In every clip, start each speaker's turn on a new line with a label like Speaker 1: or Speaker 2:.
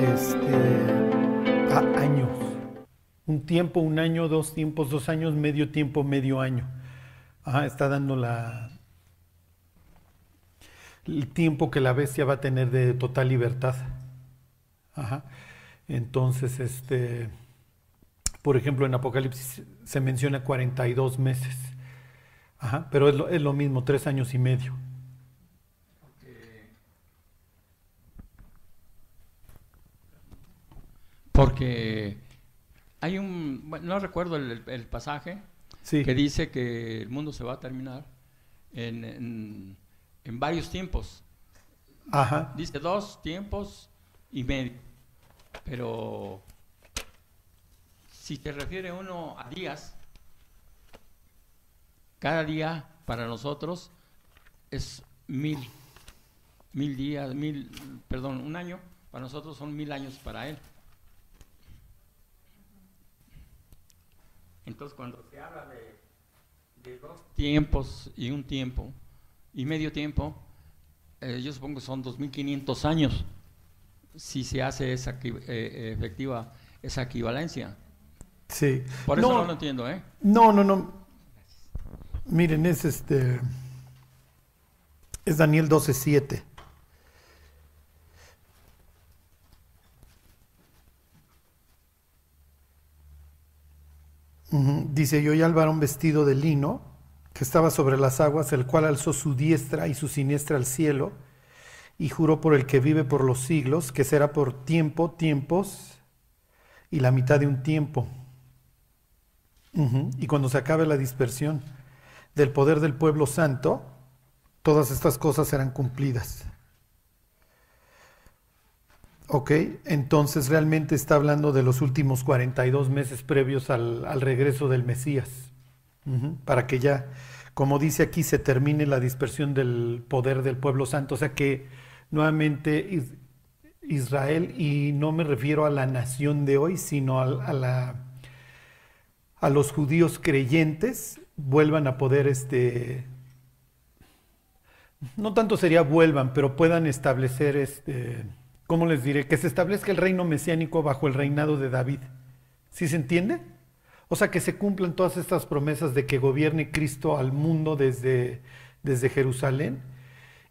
Speaker 1: este, años. Un tiempo, un año, dos tiempos, dos años, medio tiempo, medio año. Ajá, está dando la, el tiempo que la bestia va a tener de total libertad. Entonces, este, por ejemplo, en Apocalipsis se menciona 42 meses. Pero es lo mismo, tres años y medio.
Speaker 2: Porque hay un, bueno, no recuerdo el, el pasaje
Speaker 1: Sí.
Speaker 2: que dice que el mundo se va a terminar en, en- en varios tiempos.
Speaker 1: Ajá.
Speaker 2: Dice dos tiempos y medio. Pero si se refiere uno a días, cada día para nosotros es mil, mil días, mil, perdón, un año, para nosotros son mil años para él. Entonces cuando se habla de, de dos tiempos y un tiempo y medio tiempo, eh, yo supongo que son 2.500 años si se hace esa equi- eh, efectiva esa equivalencia.
Speaker 1: Sí.
Speaker 2: Por eso
Speaker 1: no,
Speaker 2: no lo entiendo, ¿eh?
Speaker 1: no, no, no. Miren, es este. Es Daniel 12:7. Dice: Yo oí al varón vestido de lino que estaba sobre las aguas, el cual alzó su diestra y su siniestra al cielo, y juró por el que vive por los siglos, que será por tiempo, tiempos, y la mitad de un tiempo. Y cuando se acabe la dispersión del poder del pueblo santo, todas estas cosas serán cumplidas. Ok, entonces realmente está hablando de los últimos 42 meses previos al, al regreso del Mesías, para que ya, como dice aquí, se termine la dispersión del poder del pueblo santo. O sea que nuevamente Is- Israel, y no me refiero a la nación de hoy, sino a, la, a los judíos creyentes, vuelvan a poder, este, no tanto sería vuelvan, pero puedan establecer, este, ¿cómo les diré? Que se establezca el reino mesiánico bajo el reinado de David. ¿Sí se entiende? O sea, que se cumplan todas estas promesas de que gobierne Cristo al mundo desde, desde Jerusalén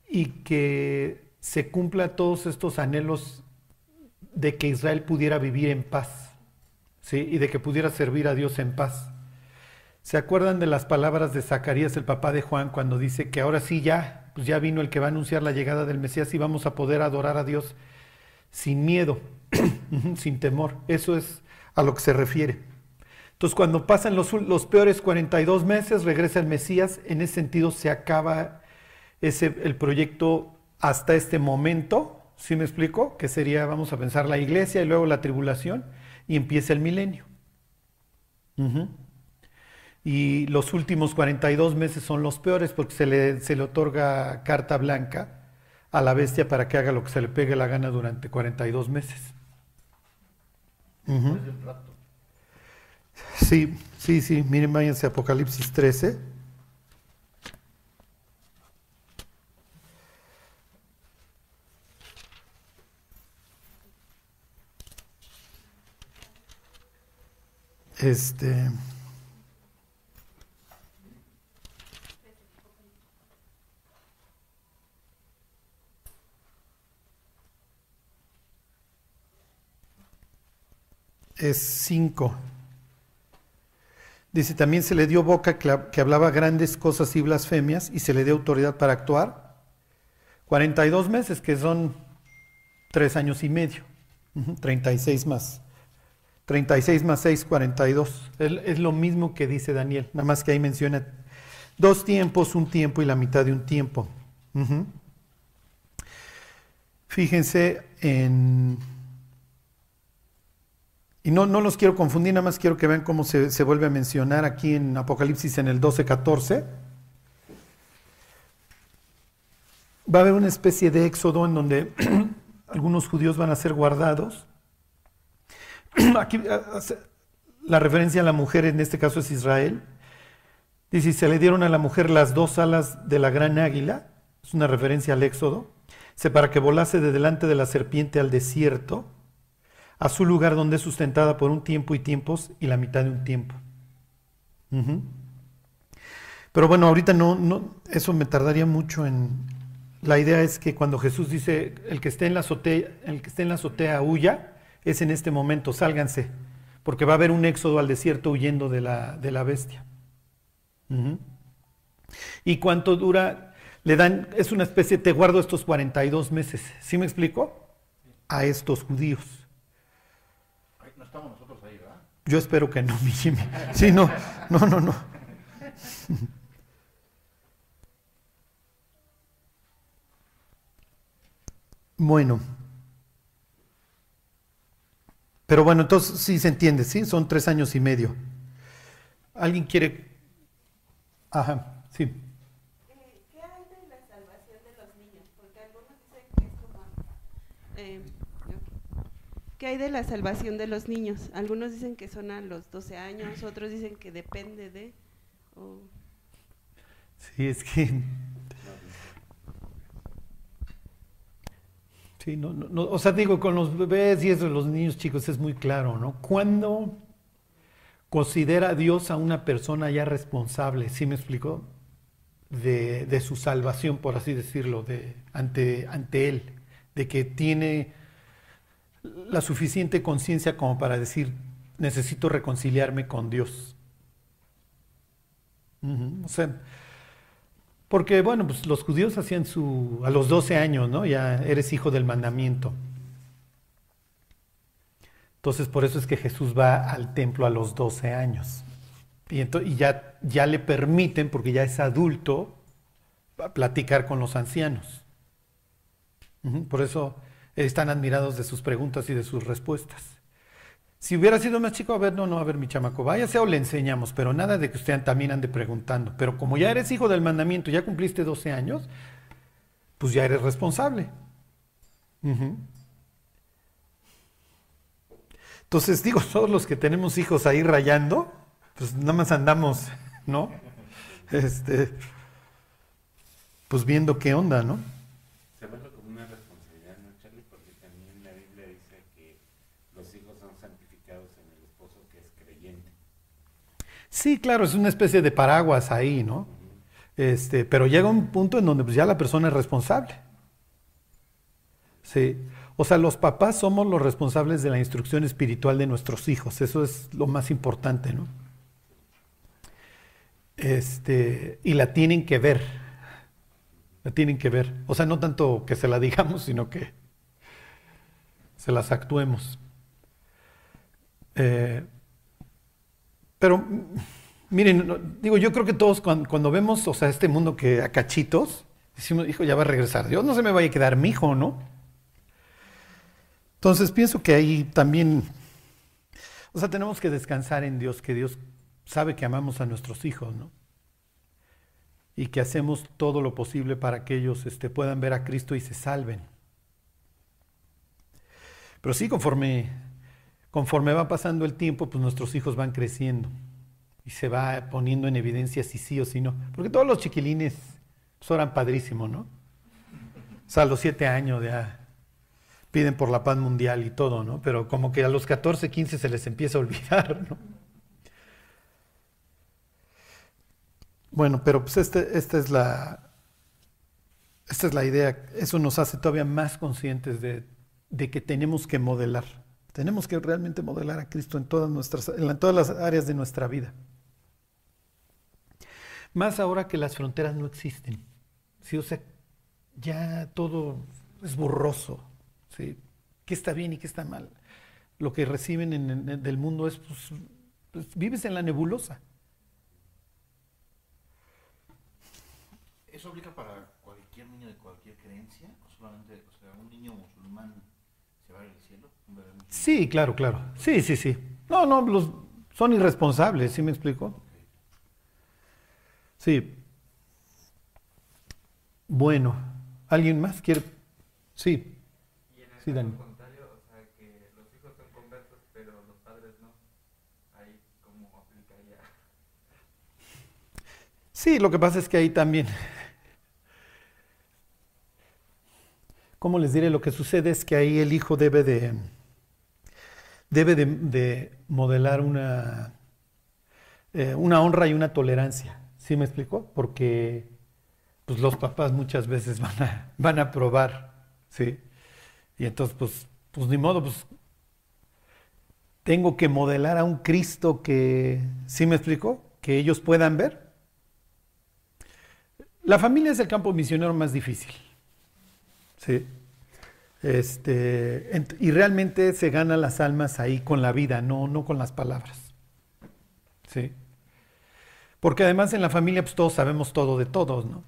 Speaker 1: y que se cumpla todos estos anhelos de que Israel pudiera vivir en paz, ¿sí? Y de que pudiera servir a Dios en paz. ¿Se acuerdan de las palabras de Zacarías, el papá de Juan, cuando dice que ahora sí ya, pues ya vino el que va a anunciar la llegada del Mesías y vamos a poder adorar a Dios sin miedo, sin temor? Eso es a lo que se refiere. Entonces, cuando pasan los, los peores 42 meses, regresa el Mesías, en ese sentido se acaba ese, el proyecto hasta este momento, ¿sí me explico? Que sería, vamos a pensar, la iglesia y luego la tribulación, y empieza el milenio. Y los últimos 42 meses son los peores porque se le, se le otorga carta blanca a la bestia para que haga lo que se le pegue la gana durante 42 meses. Ujú. Sí, sí, sí. Miren, váyanse a Apocalipsis 13. Este. Es 5. Dice, también se le dio boca que, la- que hablaba grandes cosas y blasfemias y se le dio autoridad para actuar. 42 meses, que son 3 años y medio. Ujú, 36 más. 36 más 6, 42. Es, lo mismo que dice Daniel, nada más que ahí menciona dos tiempos, un tiempo y la mitad de un tiempo. Fíjense en... Y no, no los quiero confundir, nada más quiero que vean cómo se, se vuelve a mencionar aquí en Apocalipsis en el 12-14. Va a haber una especie de éxodo en donde algunos judíos van a ser guardados. Aquí ah, la referencia a la mujer en este caso es Israel. Dice, se le dieron a la mujer las dos alas de la gran águila, es una referencia al éxodo, Dice, para que volase de delante de la serpiente al desierto, a su lugar donde es sustentada por un tiempo y tiempos y la mitad de un tiempo. Pero bueno, ahorita no, no, eso me tardaría mucho en... La idea es que cuando Jesús dice, el que esté en la azotea, el que esté en la azotea huya, es en este momento, sálganse, porque va a haber un éxodo al desierto huyendo de la, de la bestia. ¿Y cuánto dura? Le dan, es una especie, te guardo estos 42 meses. ¿Sí me explico? A estos judíos.
Speaker 3: No estamos nosotros ahí, ¿verdad?
Speaker 1: Yo espero que no, mi Jimmy. Sí, no, no, no, no. Bueno. Pero bueno, entonces sí se entiende, ¿sí? Son tres años y medio. ¿Alguien quiere? Ajá, sí.
Speaker 4: Eh, ¿Qué hay de la salvación de los niños? Porque algunos dicen que es como... Eh, ¿Qué hay de la salvación de los niños? Algunos dicen que son a los 12 años, otros dicen que depende de...
Speaker 1: Sí, es que. Sí, no, no, o sea, digo, con los bebés y eso, los niños chicos es muy claro, ¿no? ¿Cuándo considera Dios a una persona ya responsable, ¿sí me explicó? De, de su salvación, por así decirlo, de, ante, ante Él, de que tiene la suficiente conciencia como para decir, necesito reconciliarme con Dios. O sea, porque, bueno, pues los judíos hacían su, a los 12 años, ¿no? Ya eres hijo del mandamiento. Entonces, por eso es que Jesús va al templo a los 12 años. Y, ya, ya le permiten, porque ya es adulto, platicar con los ancianos. Por eso están admirados de sus preguntas y de sus respuestas. Si hubiera sido más chico, a ver, no, no, a ver, mi chamaco, váyase o le enseñamos, pero nada de que usted también ande preguntando. Pero como ya eres hijo del mandamiento, ya cumpliste 12 años, pues ya eres responsable. Entonces, digo, todos los que tenemos hijos ahí rayando, pues nada más andamos, ¿no? Este, pues viendo qué onda, ¿no?
Speaker 3: Se vuelve como una responsabilidad, ¿no, Charlie? Porque también la Biblia dice que los hijos son santificados en el esposo que es creyente.
Speaker 1: Sí, claro, es una especie de paraguas ahí, ¿no? Este, pero llega un punto en donde pues, ya la persona es responsable. Sí. O sea, los papás somos los responsables de la instrucción espiritual de nuestros hijos. Eso es lo más importante, ¿no? Este, y la tienen que ver. La tienen que ver. O sea, no tanto que se la digamos, sino que se las actuemos. Eh, pero miren, digo, yo creo que todos cuando, cuando vemos, o sea, este mundo que a cachitos, decimos, hijo, ya va a regresar. Dios no se me vaya a quedar mi hijo, ¿no? Entonces pienso que ahí también, o sea, tenemos que descansar en Dios, que Dios sabe que amamos a nuestros hijos, ¿no? Y que hacemos todo lo posible para que ellos este, puedan ver a Cristo y se salven. Pero sí, conforme, conforme va pasando el tiempo, pues nuestros hijos van creciendo y se va poniendo en evidencia si sí o si no. Porque todos los chiquilines pues, oran padrísimo, ¿no? O sea, a los siete años ya piden por la paz mundial y todo, ¿no? Pero como que a los 14, 15 se les empieza a olvidar, ¿no? Bueno, pero pues este, esta es la esta es la idea. Eso nos hace todavía más conscientes de, de que tenemos que modelar. Tenemos que realmente modelar a Cristo en todas nuestras, en todas las áreas de nuestra vida. Más ahora que las fronteras no existen. Sí, o sea, ya todo es borroso. ¿sí? ¿Qué está bien y qué está mal? Lo que reciben en, en- del mundo es, pues, pues, vives en la nebulosa.
Speaker 3: ¿Eso aplica para cualquier niño de cualquier creencia? ¿O solamente, o sea, un niño musulmán se va al cielo? ¿Un bebé musulmán?
Speaker 1: Sí, claro, claro. Sí, sí, sí. No, no, los, son irresponsables, ¿sí me explico? Sí. Bueno, ¿alguien más quiere? Sí.
Speaker 5: Y en el
Speaker 1: Sí, Dani.
Speaker 5: contrario, o sea, que los hijos son conversos, pero los padres no. Ahí como aplicaría.
Speaker 1: Sí, lo que pasa es que ahí también. ¿Cómo les diré? Lo que sucede es que ahí el hijo debe de, debe de, de modelar una, eh, una honra y una tolerancia. ¿Sí me explico? Porque pues, los papás muchas veces van a, van a probar, ¿sí? Y entonces, pues, pues ni modo, pues tengo que modelar a un Cristo que, ¿sí me explico? Que ellos puedan ver. La familia es el campo misionero más difícil. ¿sí? Este, y realmente se ganan las almas ahí con la vida, no, no con las palabras. ¿sí? Porque además en la familia pues todos sabemos todo de todos, ¿no?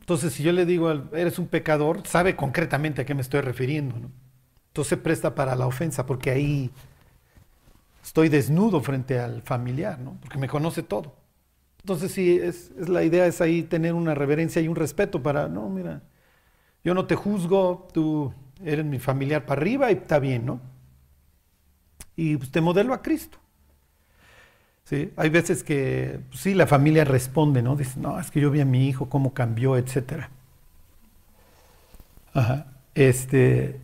Speaker 1: Entonces si yo le digo, eres un pecador, sabe concretamente a qué me estoy refiriendo, ¿no? Entonces se presta para la ofensa porque ahí estoy desnudo frente al familiar, ¿no? Porque me conoce todo. Entonces sí, es la idea es ahí tener una reverencia y un respeto para, no, mira, yo no te juzgo, tú eres mi familiar para arriba y está bien, ¿no? Y pues, te modelo a Cristo. ¿Sí? Hay veces que pues, sí, la familia responde, ¿no? Dice, no, es que yo vi a mi hijo cómo cambió, etcétera. Ajá. Este,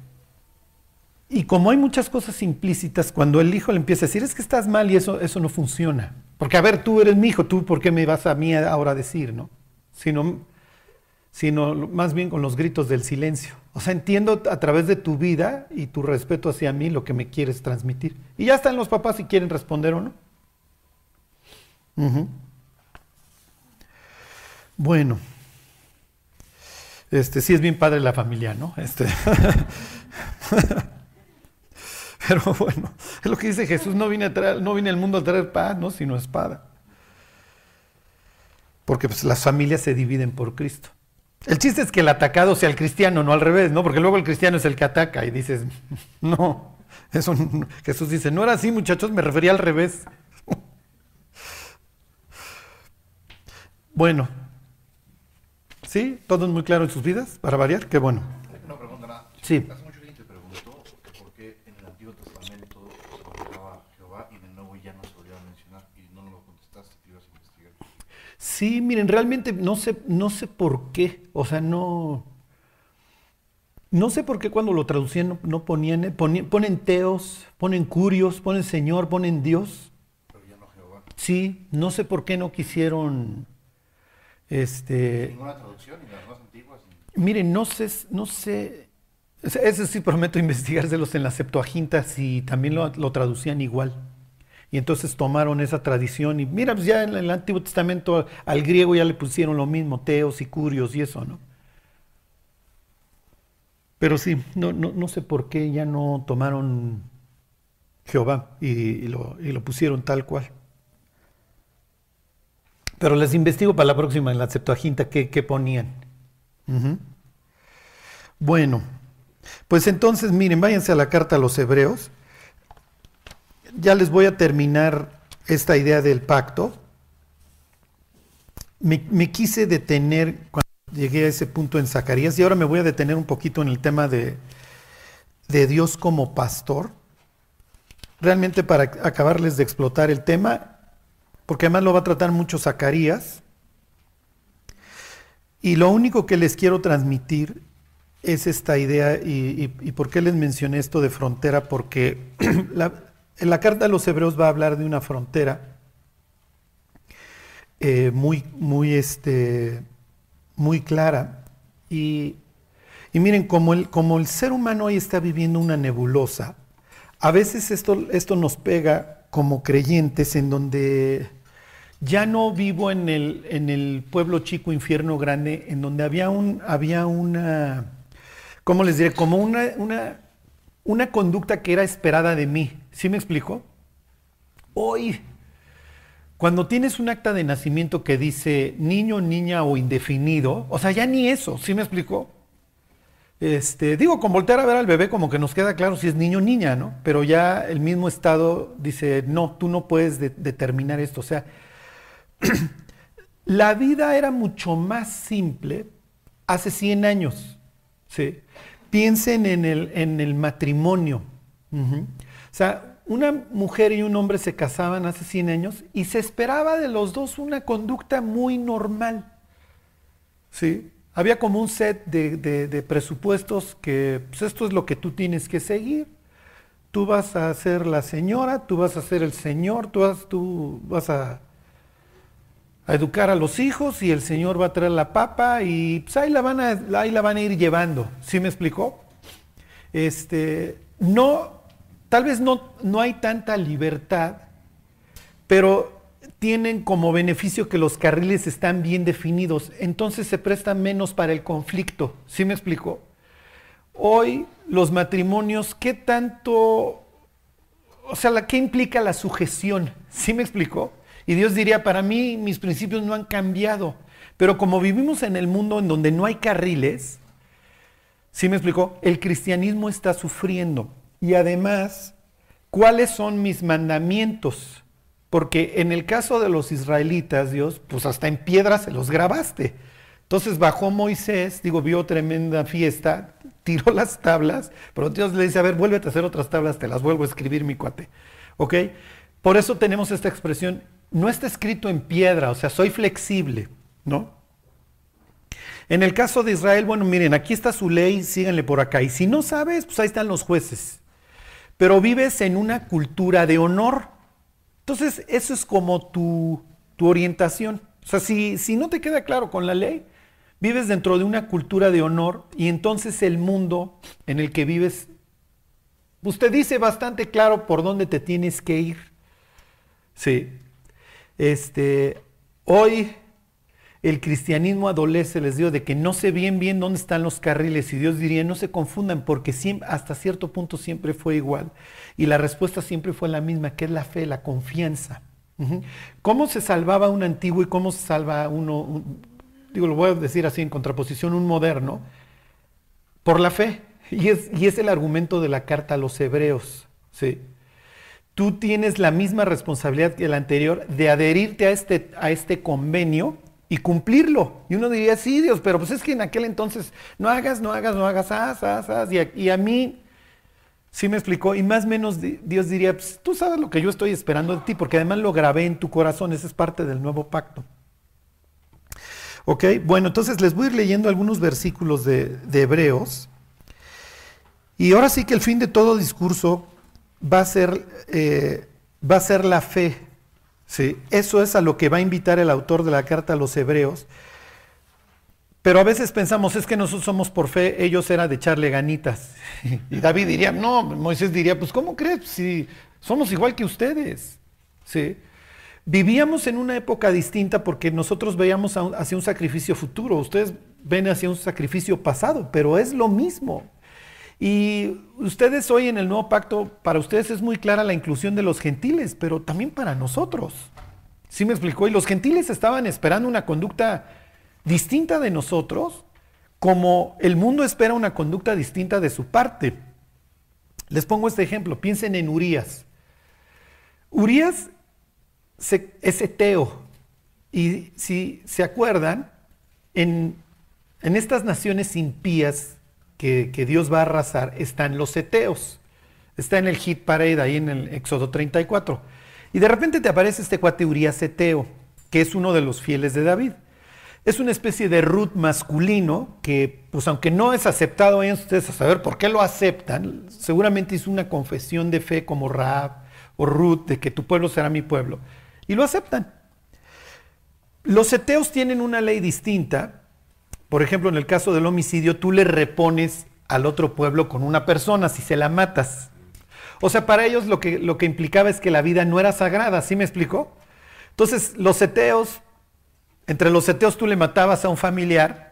Speaker 1: y como hay muchas cosas implícitas, cuando el hijo le empieza a decir, es que estás mal y eso, eso no funciona. Porque, a ver, tú eres mi hijo, tú, ¿por qué me vas a mí ahora a decir, no? Sino, sino más bien con los gritos del silencio. O sea, entiendo a través de tu vida y tu respeto hacia mí lo que me quieres transmitir. Y ya están los papás si quieren responder o no. Bueno. Este, sí es bien padre la familia, ¿no? Este. Pero bueno, es lo que dice Jesús, no vine, a traer, no vine al mundo a traer paz, ¿no? sino espada. Porque pues, las familias se dividen por Cristo. El chiste es que el atacado sea el cristiano, no al revés, ¿no? Porque luego el cristiano es el que ataca y dices, no, eso no. Jesús dice, no era así muchachos, me refería al revés. bueno, ¿sí? ¿Todo es muy claro en sus vidas? Para variar, qué bueno.
Speaker 6: Una pregunta nada.
Speaker 1: Sí.
Speaker 6: Hace mucho alguien te preguntó que por qué en el Antiguo Testamento se olvidaba a Jehová y de nuevo ya no se volvió a mencionar y no nos lo contestaste, te ibas a investigar.
Speaker 1: Sí, miren, realmente no sé, no sé por qué. O sea, no. No sé por qué cuando lo traducían no, no ponían, ponían- ponen teos, ponen curios, ponen Señor, ponen Dios.
Speaker 6: Pero ya no Jehová.
Speaker 1: Sí, no sé por qué no quisieron. Este.
Speaker 6: Ninguna traducción, ni las más antiguas. Ni...
Speaker 1: Miren, no sé, no sé. ese- sí prometo investigárselos en la Septuaginta si también lo, lo traducían igual. Y entonces tomaron esa tradición y mira, pues ya en el Antiguo Testamento al griego ya le pusieron lo mismo, teos y curios y eso, ¿no? Pero sí, no, no, no sé por qué ya no tomaron Jehová y, lo, y lo pusieron tal cual. Pero les investigo para la próxima en la Septuaginta qué, qué ponían. Bueno, pues entonces miren, váyanse a la carta a los hebreos. Ya les voy a terminar esta idea del pacto. Me, quise detener cuando llegué a ese punto en Zacarías y ahora me voy a detener un poquito en el tema de, de Dios como pastor. Realmente para acabarles de explotar el tema, porque además lo va a tratar mucho Zacarías. Y lo único que les quiero transmitir es esta idea, y, y- y por qué les mencioné esto de frontera, porque la- en la carta a los hebreos va a hablar de una frontera eh, muy, muy, este, muy clara. Y, y miren, como el, como el ser humano hoy está viviendo una nebulosa, a veces esto, esto nos pega como creyentes en donde ya no vivo en el, en el pueblo chico, infierno grande, en donde había, un, había una, ¿cómo les diré? Como una, una, una conducta que era esperada de mí. ¿Sí me explico? Hoy, cuando tienes un acta de nacimiento que dice niño, niña o indefinido, o sea, ya ni eso, ¿sí me explico? Este, digo, con voltear a ver al bebé como que nos queda claro si es niño o niña, ¿no? Pero ya el mismo Estado dice, no, tú no puedes de- determinar esto. O sea, la vida era mucho más simple hace 100 años. ¿sí? Piensen en el, en el matrimonio. O sea, una mujer y un hombre se casaban hace 100 años y se esperaba de los dos una conducta muy normal. ¿sí? Había como un set de, de- de presupuestos que pues esto es lo que tú tienes que seguir. tú vas a ser la señora, tú vas a ser el señor, tú vas, tú vas a, a educar a los hijos y el señor va a traer la papa y pues ahí la van a, ahí la van a ir llevando. ¿Sí me explicó? Este, no, tal vez no, no hay tanta libertad, pero tienen como beneficio que los carriles están bien definidos, entonces se prestan menos para el conflicto. ¿Sí me explicó? Hoy los matrimonios, ¿qué tanto, o sea, qué implica la sujeción? ¿Sí me explicó? Y Dios diría, para mí mis principios no han cambiado, pero como vivimos en el mundo en donde no hay carriles, ¿sí me explicó? El cristianismo está sufriendo. Y además, ¿cuáles son mis mandamientos? Porque en el caso de los israelitas, Dios, pues hasta en piedra se los grabaste. Entonces bajó Moisés, digo, vio tremenda fiesta, tiró las tablas, pero Dios le dice, a ver, vuélvete a hacer otras tablas, te las vuelvo a escribir, mi cuate. ¿Ok? Por eso tenemos esta expresión, no está escrito en piedra, o sea, soy flexible, ¿no? En el caso de Israel, bueno, miren, aquí está su ley, síganle por acá. Y si no sabes, pues ahí están los jueces. Pero vives en una cultura de honor. Entonces, eso es como tu, tu orientación. O sea, si, si no te queda claro con la ley, Vives dentro de una cultura de honor y entonces el mundo en el que vives, usted dice bastante claro por dónde te tienes que ir. Sí. Este, hoy el cristianismo adolece, les digo, de que no sé bien bien dónde están los carriles y Dios diría, no se confundan porque hasta cierto punto siempre fue igual. Y la respuesta siempre fue la misma, que es la fe, la confianza. ¿Cómo se salvaba un antiguo y cómo se salva uno, digo, lo voy a decir así en contraposición, un moderno, por la fe. Y es, y es el argumento de la carta a los hebreos. ¿sí? Tú tienes la misma responsabilidad que el anterior de adherirte a este, a este convenio y cumplirlo. Y uno diría, sí, Dios, pero pues es que en aquel entonces no hagas, no hagas, no hagas, haz, haz, haz. Y, a, y a mí, sí me explicó, y más o menos Dios diría, pues, tú sabes lo que yo estoy esperando de ti, porque además lo grabé en tu corazón, esa es parte del nuevo pacto. Ok, bueno, entonces les voy a ir leyendo algunos versículos de, Hebreos. Y ahora sí que el fin de todo discurso va a ser, eh, va a ser la fe. ¿sí? Eso es a lo que va a invitar el autor de la carta a los Hebreos. Pero a veces pensamos, es que nosotros somos por fe, ellos eran de echarle ganitas. Y David diría, no, Moisés diría, pues ¿cómo crees? Si somos igual que ustedes. ¿Sí? Vivíamos en una época distinta porque nosotros veíamos hacia un sacrificio futuro, ustedes ven hacia un sacrificio pasado, pero es lo mismo. Y ustedes hoy en el nuevo pacto, para ustedes es muy clara la inclusión de los gentiles, pero también para nosotros. ¿Sí me explicó? Y los gentiles estaban esperando una conducta distinta de nosotros, como el mundo espera una conducta distinta de su parte. Les pongo este ejemplo, piensen en Urias. Urias es eteo. Y si se acuerdan, en, estas naciones impías que, Dios va a arrasar están los eteos. Está en el hit parade ahí en el Éxodo 34. Y de repente te aparece este cuate Urias eteo, que es uno de los fieles de David. Es una especie de Ruth masculino que, pues aunque no es aceptado, en ustedes a saber por qué lo aceptan, seguramente hizo una confesión de fe como Raab o Ruth de que tu pueblo será mi pueblo. Y lo aceptan. Los eteos tienen una ley distinta. Por ejemplo, en el caso del homicidio, tú le repones al otro pueblo con una persona si se la matas. O sea, para ellos lo que, lo que implicaba es que la vida no era sagrada, ¿sí me explicó? Entonces, los eteos, entre los eteos tú le matabas a un familiar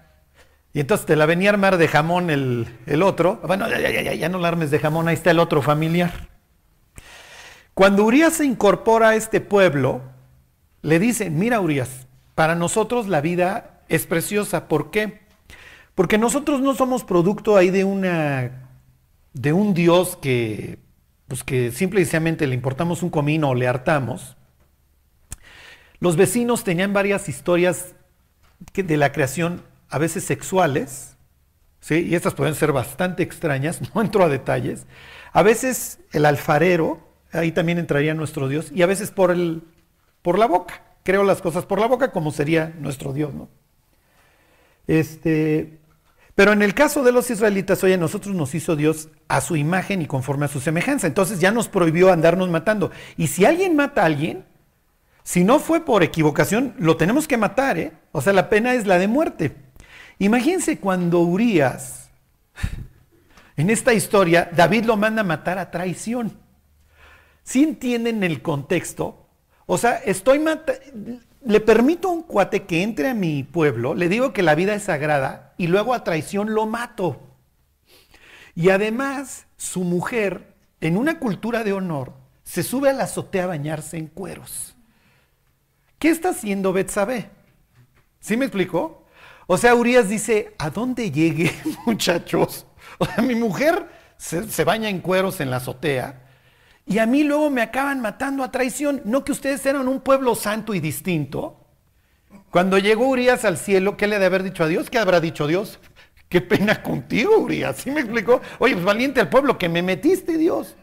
Speaker 1: y entonces te la venía a armar de jamón el, el otro. Bueno, ya, ya, ya, ya no la armes de jamón, ahí está el otro familiar. Cuando Urias se incorpora a este pueblo, le dicen, mira Urias, para nosotros la vida es preciosa. ¿Por qué? Porque nosotros no somos producto ahí de una de un Dios que pues que simple y sencillamente le importamos un comino o le hartamos. Los vecinos tenían varias historias de la creación, a veces sexuales, ¿sí? y estas pueden ser bastante extrañas, no entro a detalles. A veces el alfarero ahí también entraría nuestro Dios, y a veces por, el, por la boca, creo las cosas por la boca como sería nuestro Dios, ¿no? Este, Pero en el caso de los israelitas, oye, nosotros nos hizo Dios a su imagen y conforme a su semejanza. Entonces ya nos prohibió andarnos matando. Y si alguien mata a alguien, si no fue por equivocación, lo tenemos que matar, ¿eh? O sea, la pena es la de muerte. Imagínense cuando Urias, en esta historia, David lo manda a matar a traición. ¿Sí entienden el contexto? O sea, estoy matando le permito a un cuate que entre a mi pueblo, le digo que la vida es sagrada y luego a traición lo mato. Y además, su mujer, en una cultura de honor, se sube a la azotea a bañarse en cueros. ¿Qué está haciendo Betsabé? ¿Sí me explicó? O sea, Urias dice, ¿a dónde llegue, muchachos? O sea, mi mujer se, se baña en cueros en la azotea y a mí luego me acaban matando a traición. No que ustedes eran un pueblo santo y distinto. Cuando llegó Urias al cielo, ¿qué le de haber dicho a Dios? ¿Qué habrá dicho Dios? Qué pena contigo, Urias. ¿Sí me explicó? Oye, pues valiente al pueblo que me metiste, Dios.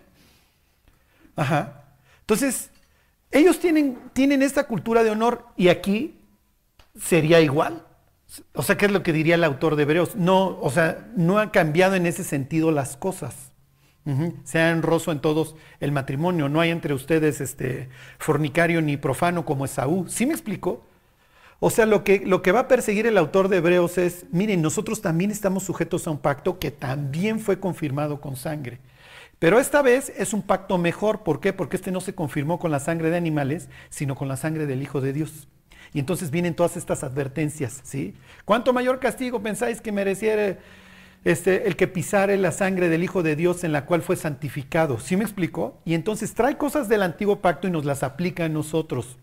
Speaker 1: Ajá. Entonces, ellos tienen, tienen esta cultura de honor y aquí sería igual. O sea, ¿qué es lo que diría el autor de Hebreos? No, o sea, no han cambiado en ese sentido las cosas. Sea honroso en todos el matrimonio. No hay entre ustedes este, fornicario ni profano como Esaú. ¿Sí me explico? O sea, lo que, lo que va a perseguir el autor de Hebreos es, miren, nosotros también estamos sujetos a un pacto que también fue confirmado con sangre. Pero esta vez es un pacto mejor. ¿Por qué? Porque este no se confirmó con la sangre de animales, sino con la sangre del Hijo de Dios. Y entonces vienen todas estas advertencias, ¿sí? ¿Cuánto mayor castigo pensáis que mereciera este, el que pisare la sangre del Hijo de Dios en la cual fue santificado. ¿Sí me explicó? Y entonces trae cosas del antiguo pacto y nos las aplica a nosotros.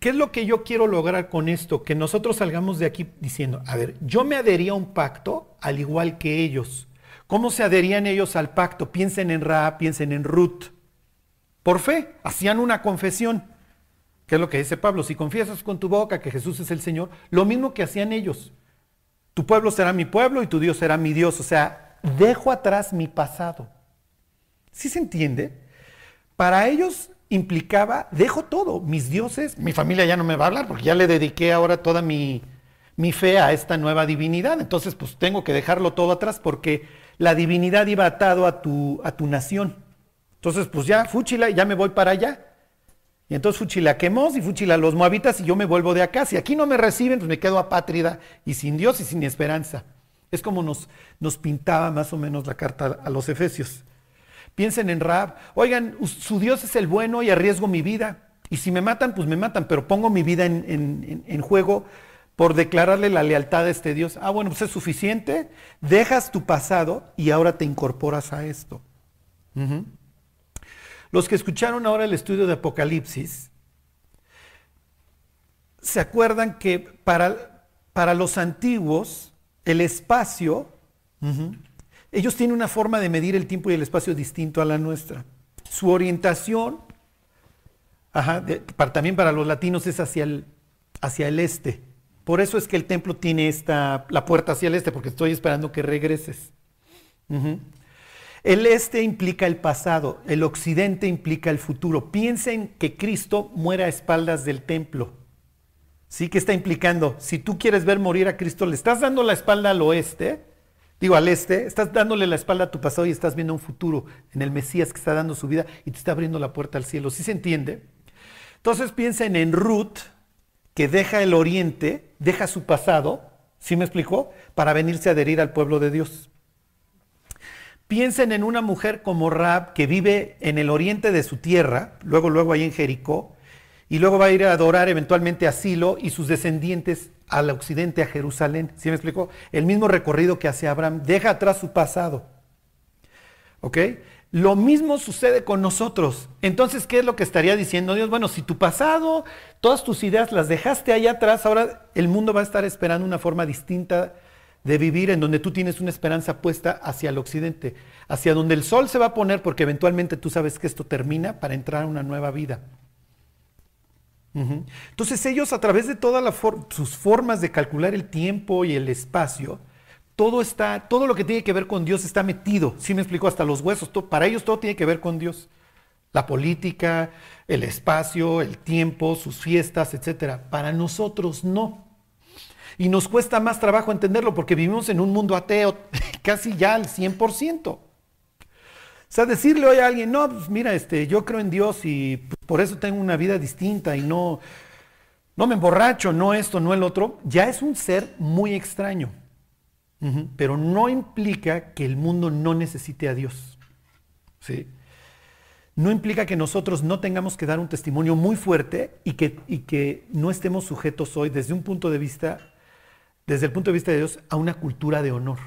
Speaker 1: ¿Qué es lo que yo quiero lograr con esto? Que nosotros salgamos de aquí diciendo, a ver, yo me adhería a un pacto al igual que ellos. ¿Cómo se adherían ellos al pacto? Piensen en Ra, piensen en Ruth. Por fe, hacían una confesión. ¿Qué es lo que dice Pablo? Si confiesas con tu boca que Jesús es el Señor, lo mismo que hacían ellos. Tu pueblo será mi pueblo y tu Dios será mi Dios. O sea, dejo atrás mi pasado. ¿Sí se entiende? Para ellos implicaba, dejo todo, mis dioses, mi familia ya no me va a hablar porque ya le dediqué ahora toda mi, mi fe a esta nueva divinidad. Entonces, pues tengo que dejarlo todo atrás porque la divinidad iba atado a tu, a tu nación. Entonces, pues ya, fúchila, ya me voy para allá. Y entonces fuchila Quemos y fuchila los moabitas y yo me vuelvo de acá. Si aquí no me reciben, pues me quedo apátrida y sin Dios y sin esperanza. Es como nos, nos pintaba más o menos la carta a los efesios. Piensen en Rab. Oigan, su Dios es el bueno y arriesgo mi vida. Y si me matan, pues me matan, pero pongo mi vida en, en juego por declararle la lealtad a este Dios. Ah, bueno, pues es suficiente. Dejas tu pasado y ahora te incorporas a esto. Los que escucharon ahora el estudio de Apocalipsis, se acuerdan que para, para los antiguos el espacio, ellos tienen una forma de medir el tiempo y el espacio distinto a la nuestra. Su orientación, también para los latinos, es hacia el, hacia el este. Por eso es que el templo tiene esta, la puerta hacia el este, porque estoy esperando que regreses. El este implica el pasado, el occidente implica el futuro. Piensen que Cristo muera a espaldas del templo. ¿Sí? ¿Qué está implicando? Si tú quieres ver morir a Cristo, le estás dando la espalda al oeste, digo al este, estás dándole la espalda a tu pasado y estás viendo un futuro en el Mesías que está dando su vida y te está abriendo la puerta al cielo. ¿Sí se entiende? Entonces piensen en Ruth, que deja el oriente, deja su pasado, ¿sí me explicó? Para venirse a adherir al pueblo de Dios. Piensen en una mujer como Rab que vive en el oriente de su tierra, luego, luego ahí en Jericó, y luego va a ir a adorar eventualmente a Silo y sus descendientes al occidente, a Jerusalén. ¿Sí me explico? El mismo recorrido que hace Abraham. Deja atrás su pasado. ¿Ok? Lo mismo sucede con nosotros. Entonces, ¿qué es lo que estaría diciendo Dios? Bueno, si tu pasado, todas tus ideas las dejaste allá atrás, ahora el mundo va a estar esperando una forma distinta de vivir en donde tú tienes una esperanza puesta hacia el occidente, hacia donde el sol se va a poner porque eventualmente tú sabes que esto termina para entrar a una nueva vida. Entonces ellos a través de todas sus formas de calcular el tiempo y el espacio, todo está, todo lo que tiene que ver con Dios está metido. Sí me explico, hasta los huesos. para ellos todo tiene que ver con Dios. La política, el espacio, el tiempo, sus fiestas, etcétera. Para nosotros no. Y nos cuesta más trabajo entenderlo porque vivimos en un mundo ateo casi ya al 100%. O sea, decirle hoy a alguien, no, pues mira, este, yo creo en Dios y por eso tengo una vida distinta y no, no me emborracho, no esto, no el otro, ya es un ser muy extraño. Pero no implica que el mundo no necesite a Dios. ¿sí? No implica que nosotros no tengamos que dar un testimonio muy fuerte y que, y que no estemos sujetos hoy desde un punto de vista, desde el punto de vista de Dios, a una cultura de honor.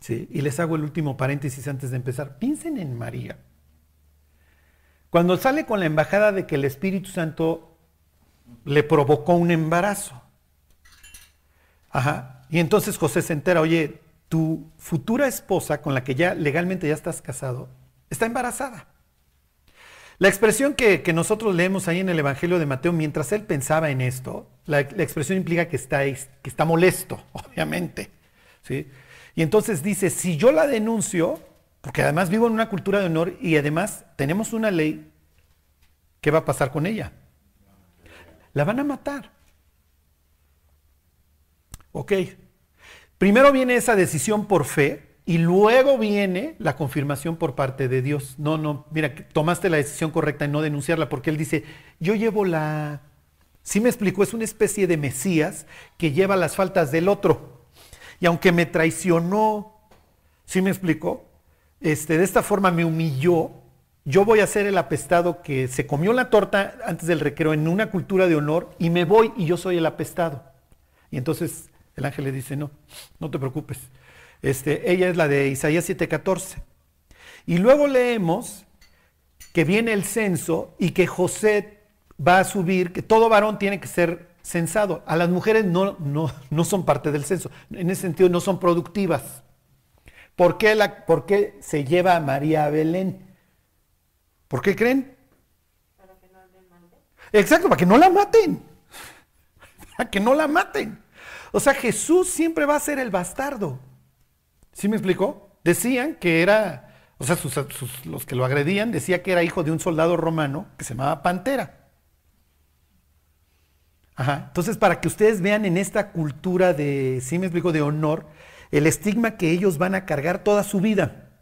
Speaker 1: ¿sí? Y les hago el último paréntesis antes de empezar. Piensen en María. Cuando sale con la embajada de que el Espíritu Santo le provocó un embarazo. Ajá. Y entonces José se entera, oye, tu futura esposa con la que ya legalmente ya estás casado, está embarazada. La expresión que, nosotros leemos ahí en el Evangelio de Mateo, mientras él pensaba en esto, la, la expresión implica que está, que está molesto, obviamente. ¿sí? Y entonces dice, si yo la denuncio, porque además vivo en una cultura de honor y además tenemos una ley, ¿qué va a pasar con ella? La van a matar. Ok. Primero viene esa decisión por fe y luego viene la confirmación por parte de Dios. No, no, mira, tomaste la decisión correcta en no denunciarla porque Él dice, yo llevo la... Sí me explicó, es una especie de Mesías que lleva las faltas del otro. Y aunque me traicionó, ¿sí me explicó? Este, de esta forma me humilló, yo voy a ser el apestado que se comió la torta antes del recreo en una cultura de honor y me voy y yo soy el apestado. Y entonces el ángel le dice, no, no te preocupes. Este, ella es la de Isaías 7:14. Y luego leemos que viene el censo y que José va a subir, que todo varón tiene que ser censado. A las mujeres no, no, no son parte del censo. En ese sentido no son productivas. ¿Por qué, la, ¿Por qué se lleva a María a Belén? ¿Por qué creen? Exacto, para que no la maten. Para que no la maten. O sea, Jesús siempre va a ser el bastardo. ¿Sí me explicó? Decían que era, o sea, los que lo agredían decía que era hijo de un soldado romano que se llamaba Pantera. Ajá. Entonces, para que ustedes vean en esta cultura de, sí me explico, de honor, el estigma que ellos van a cargar toda su vida.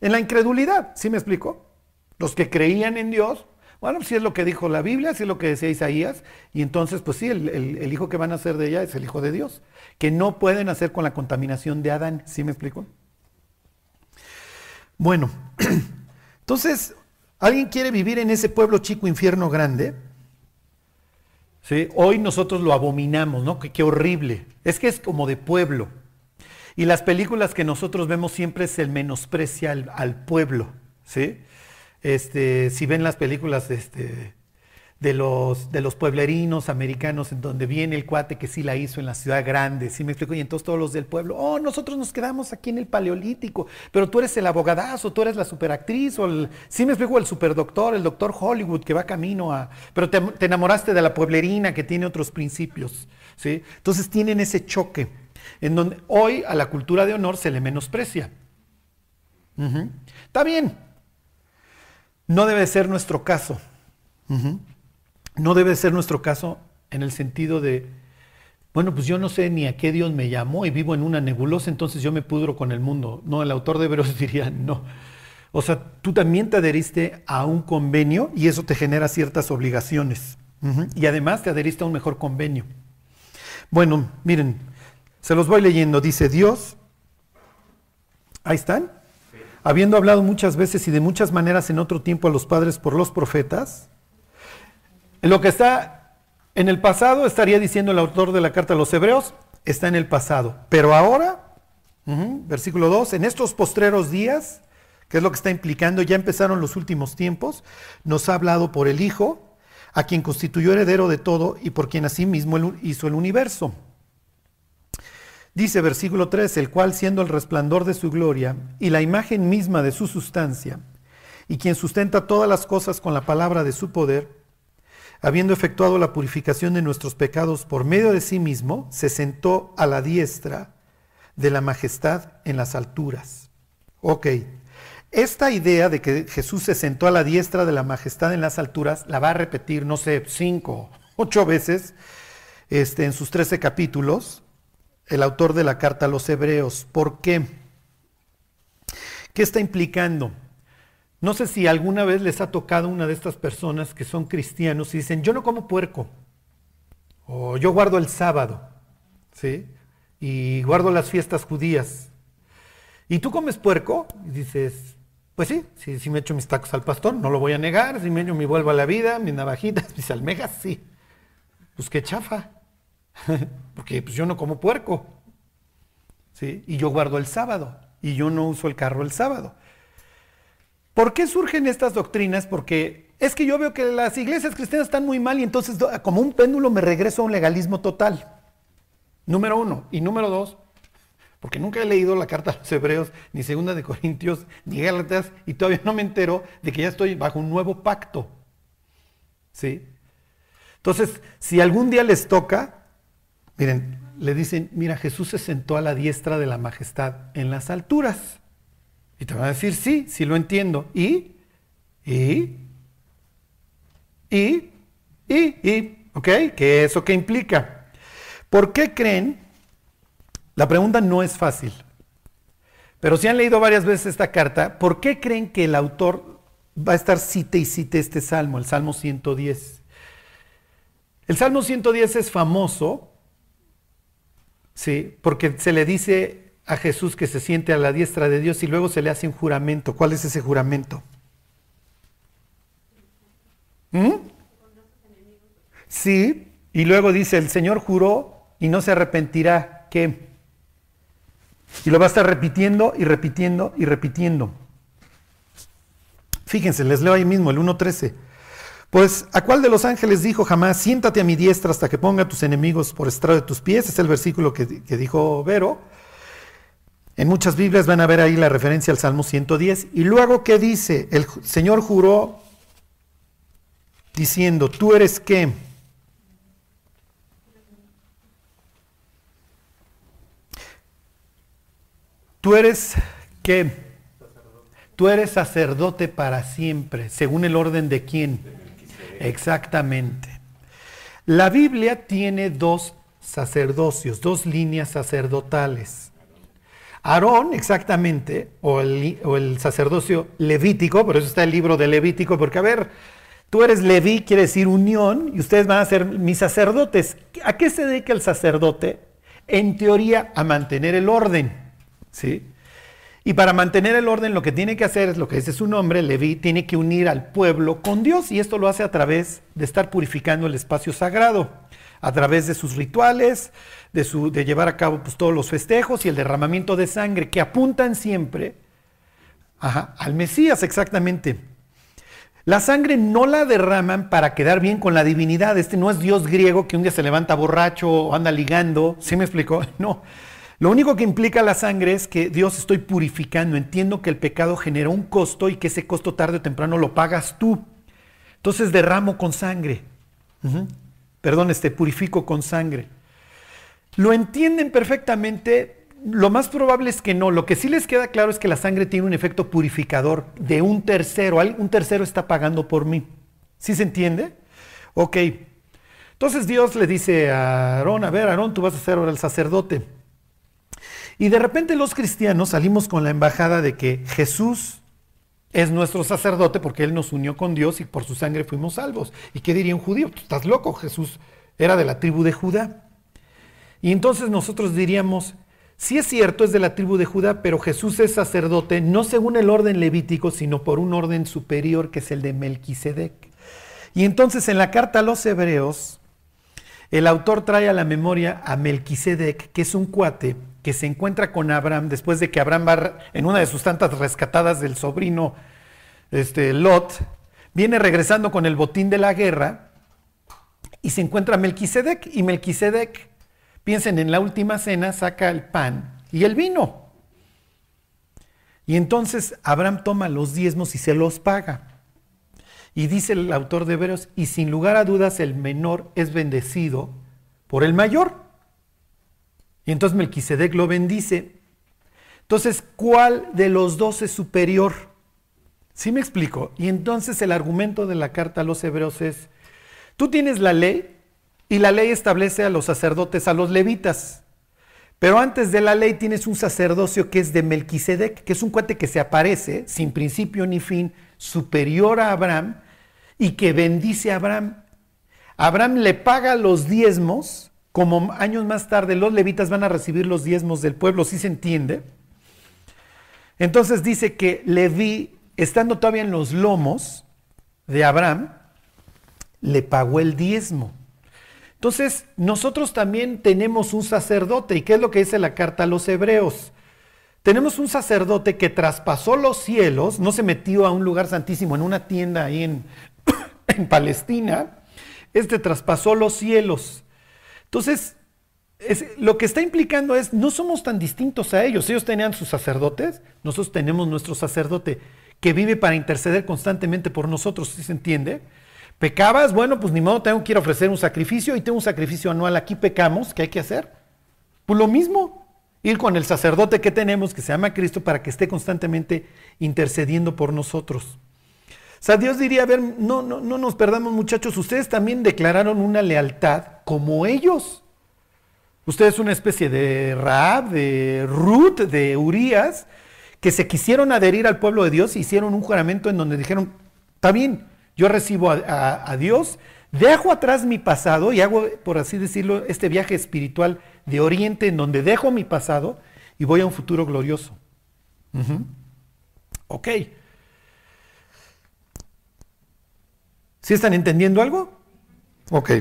Speaker 1: En la incredulidad, ¿sí me explico? Los que creían en Dios, bueno, pues sí es lo que dijo la Biblia, sí es lo que decía Isaías, y entonces, pues sí, el hijo que van a hacer de ella es el hijo de Dios, que no pueden hacer con la contaminación de Adán, ¿sí me explico? Bueno, entonces, ¿alguien quiere vivir en ese pueblo chico, infierno grande? ¿Sí? Hoy nosotros lo abominamos, ¿no? Qué, qué horrible. Es que es como de pueblo. Y las películas que nosotros vemos siempre se menosprecia al, al pueblo, ¿sí? Este, si ven las películas este, de, los, pueblerinos americanos, en donde viene el cuate que sí la hizo en la ciudad grande, ¿sí me explico? Y entonces todos los del pueblo, oh, nosotros nos quedamos aquí en el paleolítico, pero tú eres el abogadazo, tú eres la superactriz, o el, sí me explico, el superdoctor, el doctor Hollywood que va camino a... Pero te, te enamoraste de la pueblerina que tiene otros principios, ¿sí? Entonces tienen ese choque en donde hoy a la cultura de honor se le menosprecia. Ujú. Está bien, no debe ser nuestro caso. No debe ser nuestro caso en el sentido de, bueno, pues yo no sé ni a qué Dios me llamó y vivo en una nebulosa, entonces yo me pudro con el mundo. No, el autor de Hebreos diría, no. O sea, tú también te adheriste a un convenio y eso te genera ciertas obligaciones. Y además te adheriste a un mejor convenio. Bueno, miren, se los voy leyendo. Dice Dios, ahí están, habiendo hablado muchas veces y de muchas maneras en otro tiempo a los padres por los profetas, lo que está en el pasado estaría diciendo el autor de la carta a los hebreos, está en el pasado. Pero ahora, versículo 2, en estos postreros días, que es lo que está implicando, ya empezaron los últimos tiempos, nos ha hablado por el Hijo, a quien constituyó heredero de todo y por quien asimismo hizo el universo. Dice versículo 3, el cual siendo el resplandor de su gloria y la imagen misma de su sustancia, y quien sustenta todas las cosas con la palabra de su poder, habiendo efectuado la purificación de nuestros pecados por medio de sí mismo, se sentó a la diestra de la majestad en las alturas. Ok, esta idea de que Jesús se sentó a la diestra de la majestad en las alturas, la va a repetir, no sé, cinco, ocho veces este, en sus 13 capítulos, el autor de la carta a los hebreos. ¿Por qué? ¿Qué está implicando? No sé si alguna vez les ha tocado una de estas personas que son cristianos y dicen, yo no como puerco, o yo guardo el sábado, ¿sí? Y guardo las fiestas judías. ¿Y tú comes puerco? Y dices, pues sí, sí, me echo mis tacos al pastor, no lo voy a negar, si me echo mi vuelvo a la vida, mis navajitas, mis almejas, sí. Pues qué chafa, porque pues, yo no como puerco, ¿sí? Y yo guardo el sábado, y yo no uso el carro el sábado. ¿Por qué surgen estas doctrinas? Porque es que yo veo que las iglesias cristianas están muy mal y entonces como un péndulo me regreso a un legalismo total. Número uno. Y número dos, porque nunca he leído la carta a los hebreos, ni segunda de Corintios, ni Gálatas, y todavía no me entero de que ya estoy bajo un nuevo pacto. ¿Sí? Entonces, si algún día les toca, miren, le dicen, mira, Jesús se sentó a la diestra de la majestad en las alturas. Y te van a decir, sí, sí lo entiendo. ¿Y? ¿Y? ¿Y? ¿Y? ¿Y? ¿Ok? ¿Qué eso qué implica? ¿Por qué creen? La pregunta no es fácil. Pero si han leído varias veces esta carta, ¿por qué creen que el autor va a estar cite y cite este salmo, el Salmo 110? El Salmo 110 es famoso, ¿sí? Porque se le dice a Jesús que se siente a la diestra de Dios y luego se le hace un juramento. ¿Cuál es ese juramento? ¿Mm? Sí, y luego dice, el Señor juró y no se arrepentirá. ¿Qué? Y lo va a estar repitiendo y repitiendo y repitiendo. Fíjense, les leo ahí mismo el 1.13. Pues, ¿a cuál de los ángeles dijo jamás, siéntate a mi diestra hasta que ponga a tus enemigos por estrado de tus pies? Es el versículo que, que dijo Vero. En muchas Biblias van a ver ahí la referencia al Salmo 110. Y luego, ¿qué dice? El Señor juró diciendo, ¿tú eres qué? Tú eres qué? Tú eres sacerdote para siempre, según el orden de quién. Exactamente. La Biblia tiene dos sacerdocios, dos líneas sacerdotales. Aarón, exactamente, o el, sacerdocio levítico, por eso está el libro de Levítico, porque a ver, tú eres Leví, quiere decir unión, y ustedes van a ser mis sacerdotes. ¿A qué se dedica el sacerdote? En teoría, a mantener el orden, ¿sí? Y para mantener el orden lo que tiene que hacer es lo que dice su nombre, Leví, tiene que unir al pueblo con Dios y esto lo hace a través de estar purificando el espacio sagrado, a través de sus rituales, de, su, de llevar a cabo pues, todos los festejos y el derramamiento de sangre que apuntan siempre al Mesías exactamente. La sangre no la derraman para quedar bien con la divinidad. Este no es Dios griego que un día se levanta borracho o anda ligando. ¿Sí me explicó? No. Lo único que implica la sangre es que Dios estoy purificando. Entiendo que el pecado genera un costo y que ese costo tarde o temprano lo pagas tú. Entonces derramo con sangre. Perdón, este purifico con sangre. Lo entienden perfectamente. Lo más probable es que no. Lo que sí les queda claro es que la sangre tiene un efecto purificador de un tercero. Un tercero está pagando por mí. ¿Sí se entiende? Ok. Entonces Dios le dice a Aarón, a ver, Aarón, tú vas a ser ahora el sacerdote. Y de repente los cristianos salimos con la embajada de que Jesús es nuestro sacerdote porque Él nos unió con Dios y por su sangre fuimos salvos. ¿Y qué diría un judío? Tú estás loco, Jesús era de la tribu de Judá. Y entonces nosotros diríamos, sí es cierto, es de la tribu de Judá, pero Jesús es sacerdote no según el orden levítico, sino por un orden superior que es el de Melquisedec. Y entonces en la carta a los hebreos, el autor trae a la memoria a Melquisedec, que es un cuate que se encuentra con Abraham después de que Abraham va en una de sus tantas rescatadas del sobrino este, Lot, viene regresando con el botín de la guerra y se encuentra Melquisedec y Melquisedec Piensen, en la última cena saca el pan y el vino. Y entonces Abraham toma los diezmos y se los paga. Y dice el autor de Hebreos, y sin lugar a dudas el menor es bendecido por el mayor. Y entonces Melquisedec lo bendice. Entonces, ¿cuál de los dos es superior? ¿Sí me explico? Y entonces el argumento de la carta a los hebreos es, tú tienes la ley, Y la ley establece a los sacerdotes, a los levitas. Pero antes de la ley tienes un sacerdocio que es de Melquisedec, que es un cuate que se aparece sin principio ni fin, superior a Abraham y que bendice a Abraham. Abraham le paga los diezmos, como años más tarde los levitas van a recibir los diezmos del pueblo, ¿sí se entiende? Entonces dice que Leví, estando todavía en los lomos de Abraham, le pagó el diezmo. Entonces, nosotros también tenemos un sacerdote. ¿Y qué es lo que dice la carta a los hebreos? Tenemos un sacerdote que traspasó los cielos, no se metió a un lugar santísimo, en una tienda ahí en, en Palestina. Este traspasó los cielos. Entonces, es- lo que está implicando es, no somos tan distintos a ellos. Ellos tenían sus sacerdotes, nosotros tenemos nuestro sacerdote que vive para interceder constantemente por nosotros, ¿sí se entiende? Pecabas, bueno, pues ni modo, tengo que ir a ofrecer un sacrificio y tengo un sacrificio anual. Aquí pecamos, ¿qué hay que hacer? Pues lo mismo, ir con el sacerdote que tenemos, que se llama Cristo, para que esté constantemente intercediendo por nosotros. Sea, Dios diría, a ver, no, no, no nos perdamos muchachos, ustedes también declararon una lealtad como ellos. Ustedes una especie de Raab, de Ruth, de Urias, que se quisieron adherir al pueblo de Dios, hicieron un juramento en donde dijeron, está bien, yo recibo a, Dios, dejo atrás mi pasado y hago, por así decirlo, este viaje espiritual de Oriente en donde dejo mi pasado y voy a un futuro glorioso. Ok. ¿Sí están entendiendo algo? Ok.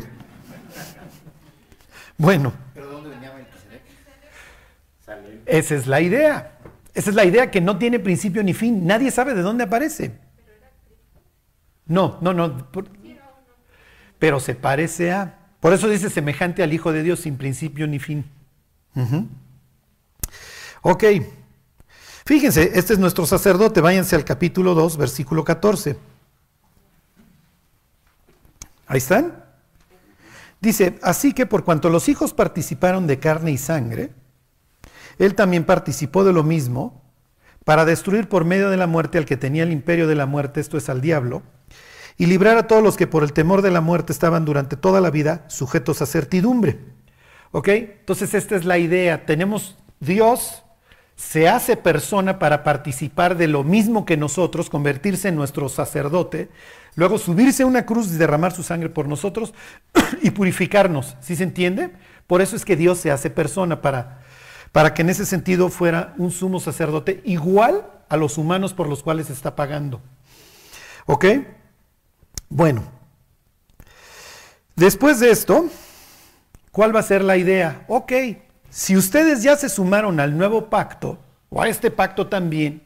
Speaker 1: Bueno.
Speaker 6: ¿Pero de dónde venía Melquisedec?
Speaker 1: Esa es la idea. Esa es la idea que no tiene principio ni fin. Nadie sabe de dónde aparece. No, no, no. pero se parece a. Por eso dice semejante al Hijo de Dios sin principio ni fin. Ujú. Ok. Fíjense, este es nuestro sacerdote. Váyanse al capítulo 2, versículo 14. Ahí están. Dice, así que por cuanto los hijos participaron de carne y sangre, él también participó de lo mismo para destruir por medio de la muerte al que tenía el imperio de la muerte, esto es al diablo, y librar a todos los que por el temor de la muerte estaban durante toda la vida sujetos a certidumbre. ¿Ok? Entonces esta es la idea. Tenemos Dios se hace persona para participar de lo mismo que nosotros, convertirse en nuestro sacerdote, luego subirse a una cruz y derramar su sangre por nosotros y purificarnos. ¿Sí se entiende? Por eso es que Dios se hace persona para, para que en ese sentido fuera un sumo sacerdote igual a los humanos por los cuales está pagando. ¿Ok? Bueno, después de esto, ¿cuál va a ser la idea? Ok, si ustedes ya se sumaron al nuevo pacto, o a este pacto también,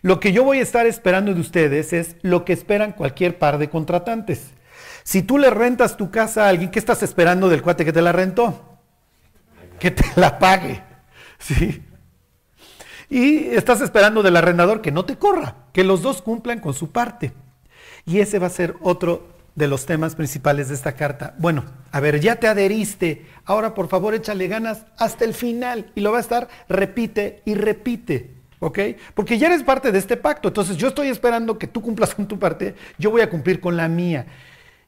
Speaker 1: lo que yo voy a estar esperando de ustedes es lo que esperan cualquier par de contratantes. Si tú le rentas tu casa a alguien, ¿qué estás esperando del cuate que te la rentó? Que te la pague. ¿Sí? Y estás esperando del arrendador que no te corra, que los dos cumplan con su parte. Y ese va a ser otro de los temas principales de esta carta. Bueno, a ver, ya te adheriste, ahora por favor échale ganas hasta el final y lo va a estar, repite y repite, ¿ok? Porque ya eres parte de este pacto, entonces yo estoy esperando que tú cumplas con tu parte, yo voy a cumplir con la mía.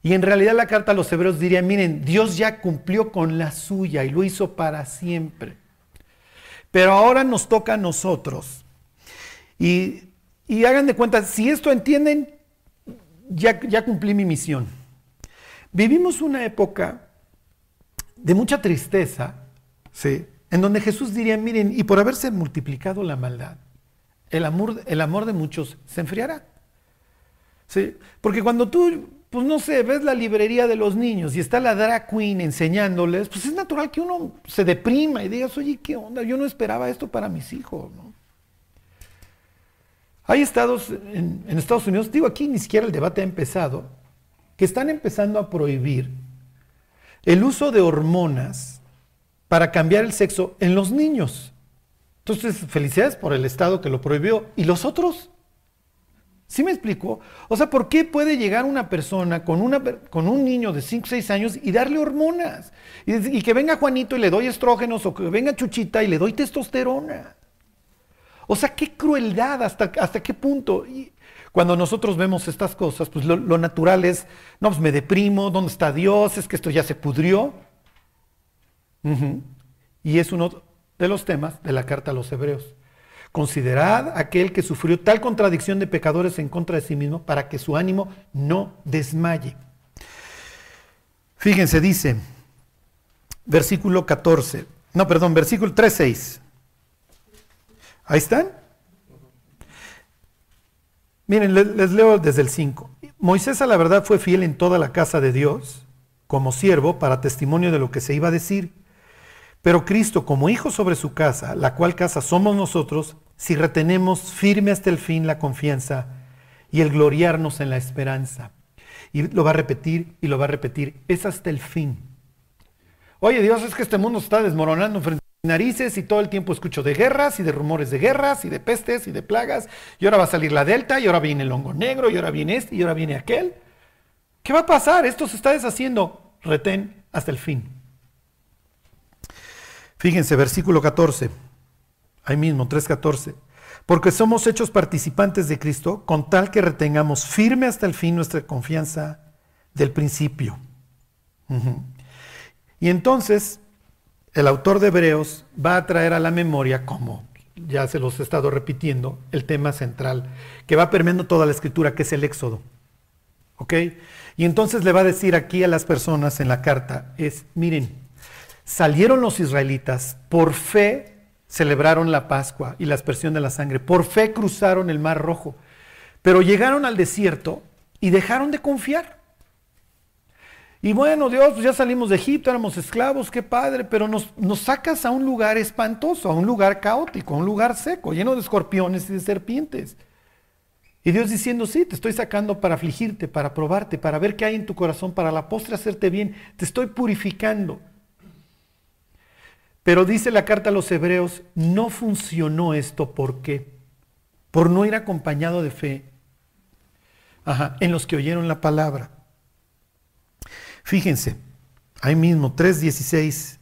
Speaker 1: Y en realidad la carta a los hebreos diría, miren, Dios ya cumplió con la suya y lo hizo para siempre. Pero ahora nos toca a nosotros. Y, y hagan de cuenta, si esto entienden, ya, cumplí mi misión. Vivimos una época de mucha tristeza, ¿sí? en donde Jesús diría, miren, y por haberse multiplicado la maldad, el amor, el amor de muchos se enfriará. ¿sí? Porque cuando tú, pues no sé, ves la librería de los niños y está la drag queen enseñándoles, pues es natural que uno se deprima y digas, oye, ¿qué onda? Yo no esperaba esto para mis hijos, ¿no? Hay estados en, Estados Unidos, digo aquí ni siquiera el debate ha empezado, que están empezando a prohibir el uso de hormonas para cambiar el sexo en los niños. Entonces, felicidades por el estado que lo prohibió. ¿Y los otros? ¿Sí me explico? O sea, ¿por qué puede llegar una persona con, una, con un niño de 5 o 6 años y darle hormonas? Y, y que venga Juanito y le doy estrógenos o que venga Chuchita y le doy testosterona. O sea, qué crueldad, hasta, hasta qué punto. Y Cuando nosotros vemos estas cosas, pues lo, natural es, no, pues me deprimo, ¿dónde está Dios? Es que esto ya se pudrió. Y es uno de los temas de la carta a los hebreos. Considerad aquel que sufrió tal contradicción de pecadores en contra de sí mismo para que su ánimo no desmaye. Fíjense, dice, versículo 14, no, perdón, versículo 3.6. Ahí están. Miren, les, leo desde el 5. Moisés a la verdad fue fiel en toda la casa de Dios como siervo para testimonio de lo que se iba a decir. Pero Cristo como hijo sobre su casa, la cual casa somos nosotros, si retenemos firme hasta el fin la confianza y el gloriarnos en la esperanza. Y lo va a repetir y lo va a repetir. Es hasta el fin. Oye Dios, es que este mundo está desmoronando frente narices y todo el tiempo escucho de guerras y de rumores de guerras y de pestes y de plagas. Y ahora va a salir la delta y ahora viene el hongo negro y ahora viene este y ahora viene aquel. ¿Qué va a pasar? Esto se está deshaciendo. Retén hasta el fin. Fíjense, versículo 14. Ahí mismo, 3.14. Porque somos hechos participantes de Cristo con tal que retengamos firme hasta el fin nuestra confianza del principio. Y entonces el autor de Hebreos va a traer a la memoria, como ya se los he estado repitiendo, el tema central que va permeando toda la escritura, que es el Éxodo. ¿Ok? Y entonces le va a decir aquí a las personas en la carta, es, miren, salieron los israelitas, por fe celebraron la Pascua y la aspersión de la sangre, por fe cruzaron el Mar Rojo, pero llegaron al desierto y dejaron de confiar. Y bueno, Dios, pues ya salimos de Egipto, éramos esclavos, qué padre, pero nos, sacas a un lugar espantoso, a un lugar caótico, a un lugar seco, lleno de escorpiones y de serpientes. Y Dios diciendo, sí, te estoy sacando para afligirte, para probarte, para ver qué hay en tu corazón, para la postre hacerte bien, te estoy purificando. Pero dice la carta a los hebreos, no funcionó esto, ¿por qué? Por no ir acompañado de fe Ajá, en los que oyeron la palabra. Fíjense, ahí mismo, 3.16.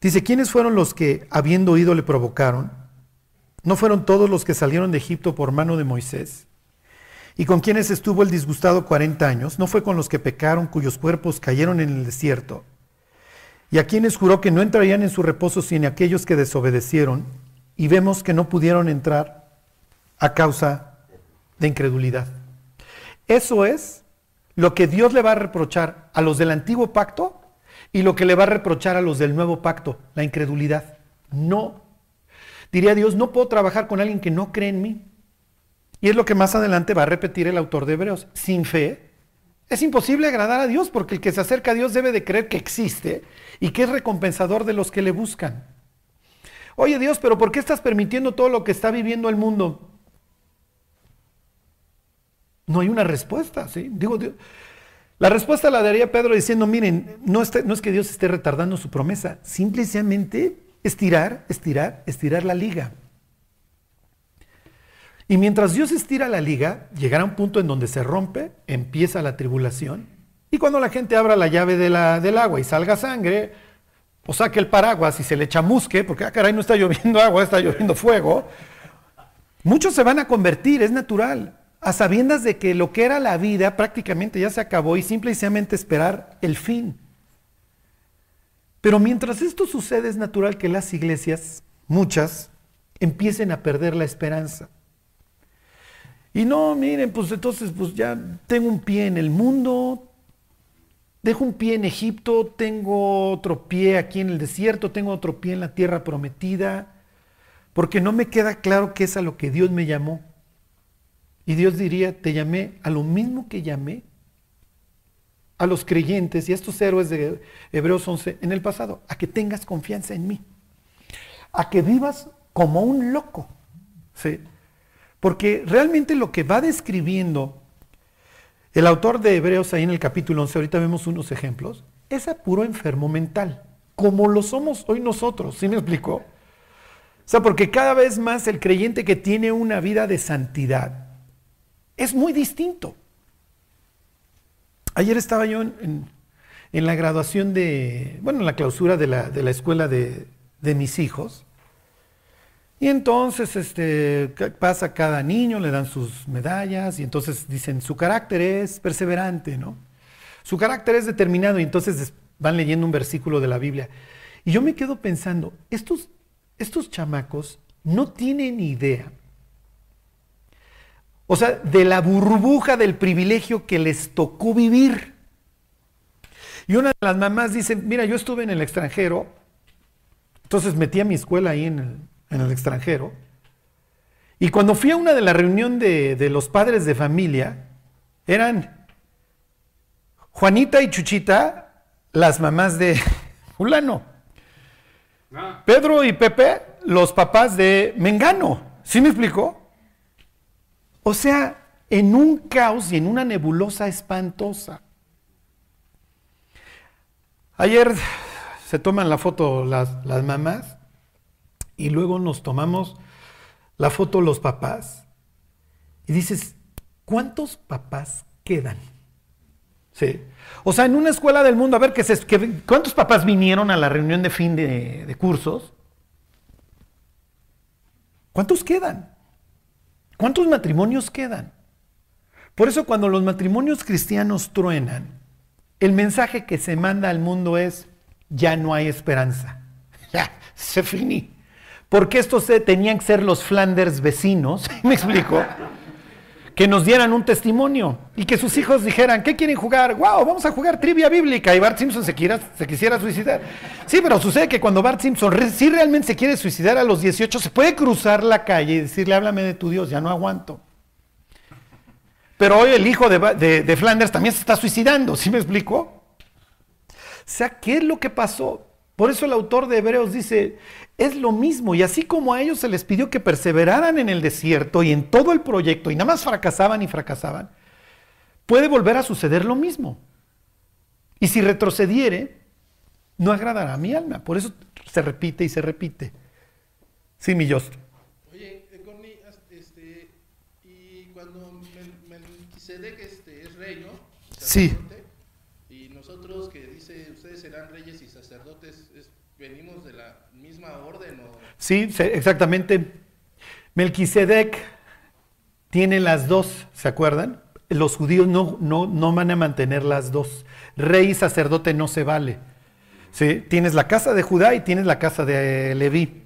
Speaker 1: Dice, ¿quiénes fueron los que, habiendo oído, le provocaron? ¿No fueron todos los que salieron de Egipto por mano de Moisés? ¿Y con quienes estuvo el disgustado 40 años? ¿No fue con los que pecaron, cuyos cuerpos cayeron en el desierto? ¿Y a quienes juró que no entrarían en su reposo sino aquellos que desobedecieron? Y vemos que no pudieron entrar a causa de incredulidad. Eso es lo que Dios le va a reprochar a los del antiguo pacto y lo que le va a reprochar a los del nuevo pacto, la incredulidad. No. Diría Dios, no puedo trabajar con alguien que no cree en mí. Y es lo que más adelante va a repetir el autor de Hebreos. Sin fe es imposible agradar a Dios porque el que se acerca a Dios debe de creer que existe y que es recompensador de los que le buscan. Oye Dios, pero ¿por qué estás permitiendo todo lo que está viviendo el mundo? No hay una respuesta, ¿sí? Digo, Dios, la respuesta la daría Pedro diciendo, miren, no, es que Dios esté retardando su promesa, simplemente estirar, estirar, estirar la liga. Y mientras Dios estira la liga, llegará un punto en donde se rompe, empieza la tribulación, y cuando la gente abra la llave de la, del agua y salga sangre, o saque el paraguas y se le chamusque, porque ah, caray, no está lloviendo agua, está lloviendo fuego, muchos se van a convertir, es natural, a sabiendas de que lo que era la vida prácticamente ya se acabó y simplemente esperar el fin. Pero mientras esto sucede es natural que las iglesias, muchas, empiecen a perder la esperanza. Y no, miren, pues entonces pues ya tengo un pie en el mundo, dejo un pie en Egipto, tengo otro pie aquí en el desierto, tengo otro pie en la tierra prometida, porque no me queda claro qué es a lo que Dios me llamó. Y Dios diría, te llamé a lo mismo que llamé a los creyentes y a estos héroes de Hebreos 11 en el pasado, a que tengas confianza en mí, a que vivas como un loco. ¿sí? Porque realmente lo que va describiendo el autor de Hebreos ahí en el capítulo 11, ahorita vemos unos ejemplos, es a puro enfermo mental, como lo somos hoy nosotros, ¿sí me explico? O sea, porque cada vez más el creyente que tiene una vida de santidad es muy distinto. Ayer estaba yo en, la graduación de, bueno, en la clausura de la, escuela de, de mis hijos, Y entonces este, pasa cada niño, le dan sus medallas y entonces dicen, su carácter es perseverante, ¿no? Su carácter es determinado y entonces van leyendo un versículo de la Biblia. Y yo me quedo pensando, estos, estos chamacos no tienen idea, o sea, de la burbuja del privilegio que les tocó vivir. Y una de las mamás dice, mira, yo estuve en el extranjero, entonces metí a mi escuela ahí en el, en el extranjero, y cuando fui a una de la reunión de, de los padres de familia, eran Juanita y Chuchita, las mamás de fulano.
Speaker 3: No,
Speaker 1: Pedro y Pepe, los papás de Mengano. ¿Sí me explicó? O sea, en un caos y en una nebulosa espantosa. Ayer se toman la foto las, las mamás y luego nos tomamos la foto los papás. Y dices, ¿cuántos papás quedan? Sí. O sea, en una escuela del mundo, a ver, que se, ¿cuántos papás vinieron a la reunión de fin de, de cursos? ¿Cuántos quedan? ¿Cuántos matrimonios quedan? Por eso cuando los matrimonios cristianos truenan, el mensaje que se manda al mundo es, ya no hay esperanza. Ya, se finí. Porque estos tenían que ser los Flanders vecinos, ¿me explico? Que nos dieran un testimonio y que sus hijos dijeran, ¿qué quieren jugar? ¡Wow! Vamos a jugar trivia bíblica. Y Bart Simpson se, quiera- se quisiera suicidar. Sí, pero sucede que cuando Bart Simpson re- sí realmente se quiere suicidar a los 18, se puede cruzar la calle y decirle, háblame de tu Dios, ya no aguanto. Pero hoy el hijo de, de- de Flanders también se está suicidando, ¿sí me explico? O sea, ¿qué es lo que pasó? Por eso el autor de Hebreos dice, es lo mismo, y así como a ellos se les pidió que perseveraran en el desierto y en todo el proyecto, y nada más fracasaban y fracasaban, puede volver a suceder lo mismo. Y si retrocediere, no agradará a mi alma. Por eso se repite y se repite. Sí, mi Dios.
Speaker 7: Oye, eh, as- este, y cuando Mel- Melquisedec este, es rey, ¿no?
Speaker 1: Sí.
Speaker 7: Sacerdote, ustedes serán reyes y sacerdotes, es- venimos de la misma orden o...
Speaker 1: Sí, exactamente. Melquisedec tiene las dos, ¿se acuerdan? Los judíos no, no, no van a mantener las dos. Rey y sacerdote no se vale. ¿Sí? Tienes la casa de Judá y tienes la casa de Leví.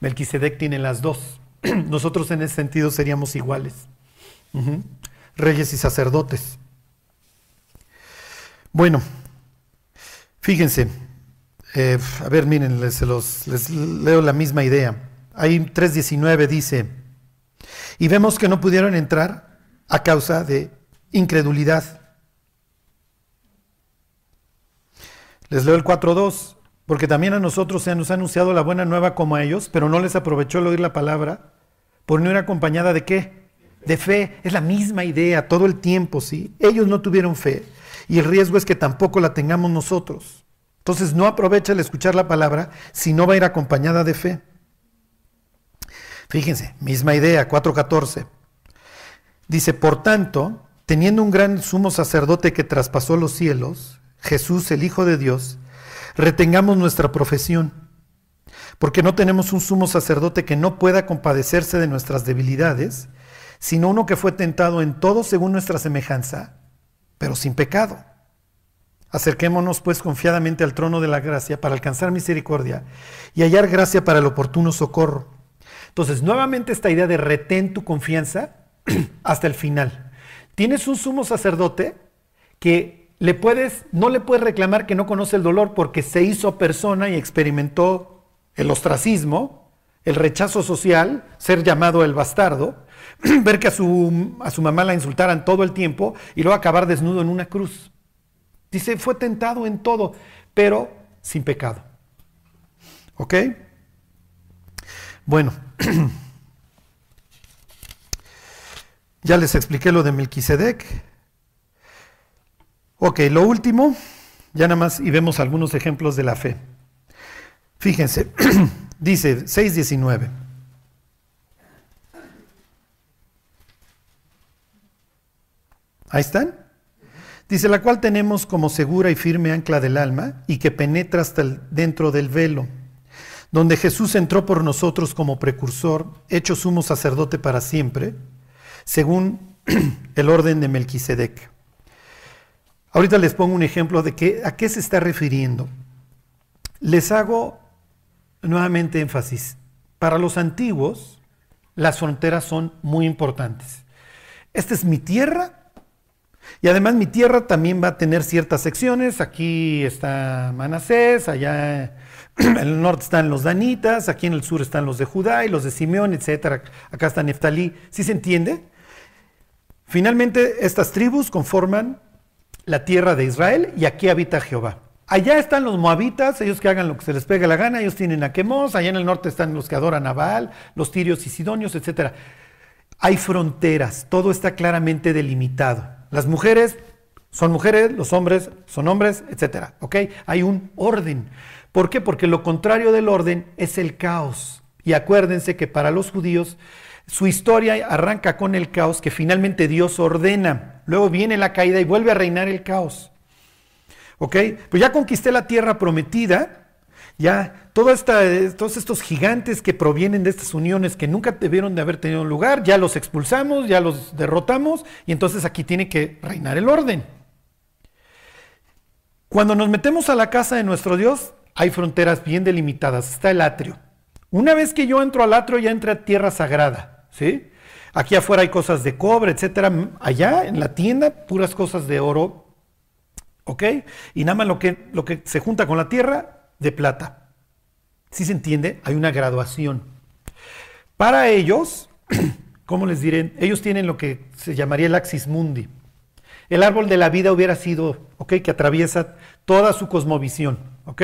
Speaker 1: Melquisedec tiene las dos. Nosotros en ese sentido seríamos iguales. Reyes y sacerdotes. Bueno, fíjense. Eh, a ver, miren, les, leo la misma idea. Ahí 3.19 dice, y vemos que no pudieron entrar a causa de incredulidad. Les leo el 4.2, porque también a nosotros se nos ha anunciado la buena nueva como a ellos, pero no les aprovechó el oír la palabra, por no ir acompañada de qué? De fe. Es la misma idea todo el tiempo, ¿sí? Ellos no tuvieron fe y el riesgo es que tampoco la tengamos nosotros. Entonces no aprovecha el escuchar la palabra si no va a ir acompañada de fe. Fíjense, misma idea, 4.14. Dice, por tanto, teniendo un gran sumo sacerdote que traspasó los cielos, Jesús, el Hijo de Dios, retengamos nuestra profesión, porque no tenemos un sumo sacerdote que no pueda compadecerse de nuestras debilidades, sino uno que fue tentado en todo según nuestra semejanza, pero sin pecado. Acerquémonos pues confiadamente al trono de la gracia para alcanzar misericordia y hallar gracia para el oportuno socorro. Entonces, nuevamente esta idea de retén tu confianza hasta el final. Tienes un sumo sacerdote que le puedes, no le puedes reclamar que no conoce el dolor porque se hizo persona y experimentó el ostracismo, el rechazo social, ser llamado el bastardo, ver que a su, a su mamá la insultaran todo el tiempo y luego acabar desnudo en una cruz. Dice, fue tentado en todo, pero sin pecado. ¿Ok? Bueno, ya les expliqué lo de Melquisedec. Ok, lo último, ya nada más y vemos algunos ejemplos de la fe. Fíjense, dice 6.19. Ahí están. Dice, la cual tenemos como segura y firme ancla del alma y que penetra hasta el- dentro del velo, donde Jesús entró por nosotros como precursor, hecho sumo sacerdote para siempre, según el orden de Melquisedec. Ahorita les pongo un ejemplo de a qué se está refiriendo. Les hago nuevamente énfasis. Para los antiguos, las fronteras son muy importantes. Esta es mi tierra y además mi tierra también va a tener ciertas secciones. Aquí está Manasés, allá en el norte están los danitas, aquí en el sur están los de Judá y los de Simeón, etc. Acá está Neftalí. ¿Sí se entiende? Finalmente, estas tribus conforman la tierra de Israel y aquí habita Jehová. Allá están los moabitas, ellos que hagan lo que se les pegue la gana, ellos tienen a Quemos, allá en el norte están los que adoran a Baal, los tirios y sidonios, etc. Hay fronteras, todo está claramente delimitado. Las mujeres son mujeres, los hombres son hombres, etc. ¿Ok? Hay un orden. ¿Por qué? Porque lo contrario del orden es el caos. Y acuérdense que para los judíos su historia arranca con el caos que finalmente Dios ordena. Luego viene la caída y vuelve a reinar el caos. ¿Ok? Pues ya conquisté la tierra prometida, ya esta, todos estos gigantes que provienen de estas uniones que nunca debieron de haber tenido lugar, ya los expulsamos, ya los derrotamos y entonces aquí tiene que reinar el orden. Cuando nos metemos a la casa de nuestro Dios, hay fronteras bien delimitadas, está el atrio. Una vez que yo entro al atrio, ya entra a tierra sagrada, ¿sí? Aquí afuera hay cosas de cobre, etcétera. Allá en la tienda, puras cosas de oro, ¿ok? Y nada más lo que, lo que se junta con la tierra, de plata. ¿Sí se entiende? Hay una graduación. Para ellos, ¿cómo les diré? Ellos tienen lo que se llamaría el axis mundi. El árbol de la vida hubiera sido, ¿ok? Que atraviesa toda su cosmovisión, ¿ok?